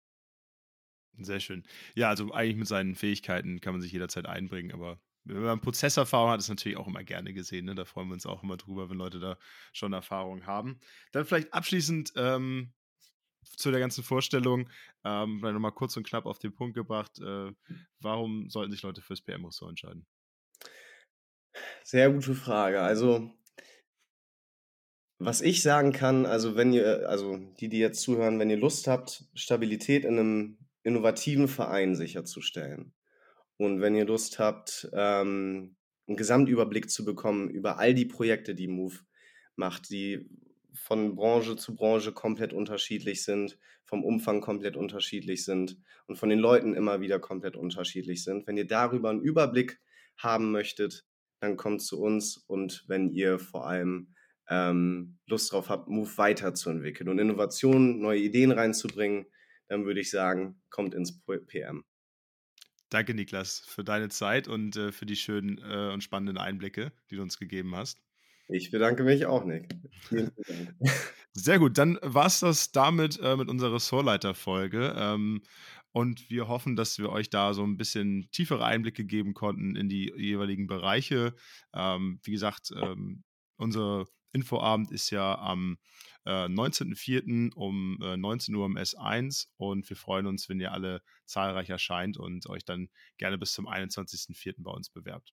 Sehr schön. Ja, also eigentlich mit seinen Fähigkeiten kann man sich jederzeit einbringen, aber wenn man Prozesserfahrung hat, ist natürlich auch immer gerne gesehen. Ne? Da freuen wir uns auch immer drüber, wenn Leute da schon Erfahrung haben. Dann vielleicht abschließend ähm, zu der ganzen Vorstellung, ähm, nochmal kurz und knapp auf den Punkt gebracht. Äh, warum sollten sich Leute fürs PM-Ressort entscheiden? Sehr gute Frage. Also, was ich sagen kann, also wenn ihr, also die, die jetzt zuhören, wenn ihr Lust habt, Stabilität in einem innovativen Verein sicherzustellen, und wenn ihr Lust habt, ähm, einen Gesamtüberblick zu bekommen über all die Projekte, die Move macht, die von Branche zu Branche komplett unterschiedlich sind, vom Umfang komplett unterschiedlich sind und von den Leuten immer wieder komplett unterschiedlich sind. Wenn ihr darüber einen Überblick haben möchtet, dann kommt zu uns und wenn ihr vor allem ähm, Lust drauf habt, Move weiterzuentwickeln und Innovationen, neue Ideen reinzubringen, dann würde ich sagen, kommt ins PM. Danke, Niklas, für deine Zeit und äh, für die schönen äh, und spannenden Einblicke, die du uns gegeben hast. Ich bedanke mich auch, Nick. [laughs] Sehr gut, dann war es das damit äh, mit unserer Ressortleiter-Folge. Ähm, und wir hoffen, dass wir euch da so ein bisschen tiefere Einblicke geben konnten in die jeweiligen Bereiche. Ähm, wie gesagt, ähm, unser Infoabend ist ja am äh, 19.04. um äh, 19 Uhr im S1 und wir freuen uns, wenn ihr alle zahlreich erscheint und euch dann gerne bis zum 21.04. bei uns bewerbt.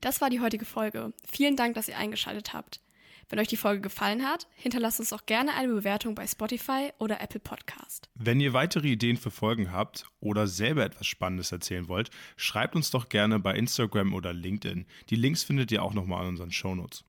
Das war die heutige Folge. Vielen Dank, dass ihr eingeschaltet habt. Wenn euch die Folge gefallen hat, hinterlasst uns auch gerne eine Bewertung bei Spotify oder Apple Podcast. Wenn ihr weitere Ideen für Folgen habt oder selber etwas Spannendes erzählen wollt, schreibt uns doch gerne bei Instagram oder LinkedIn. Die Links findet ihr auch nochmal in unseren Shownotes.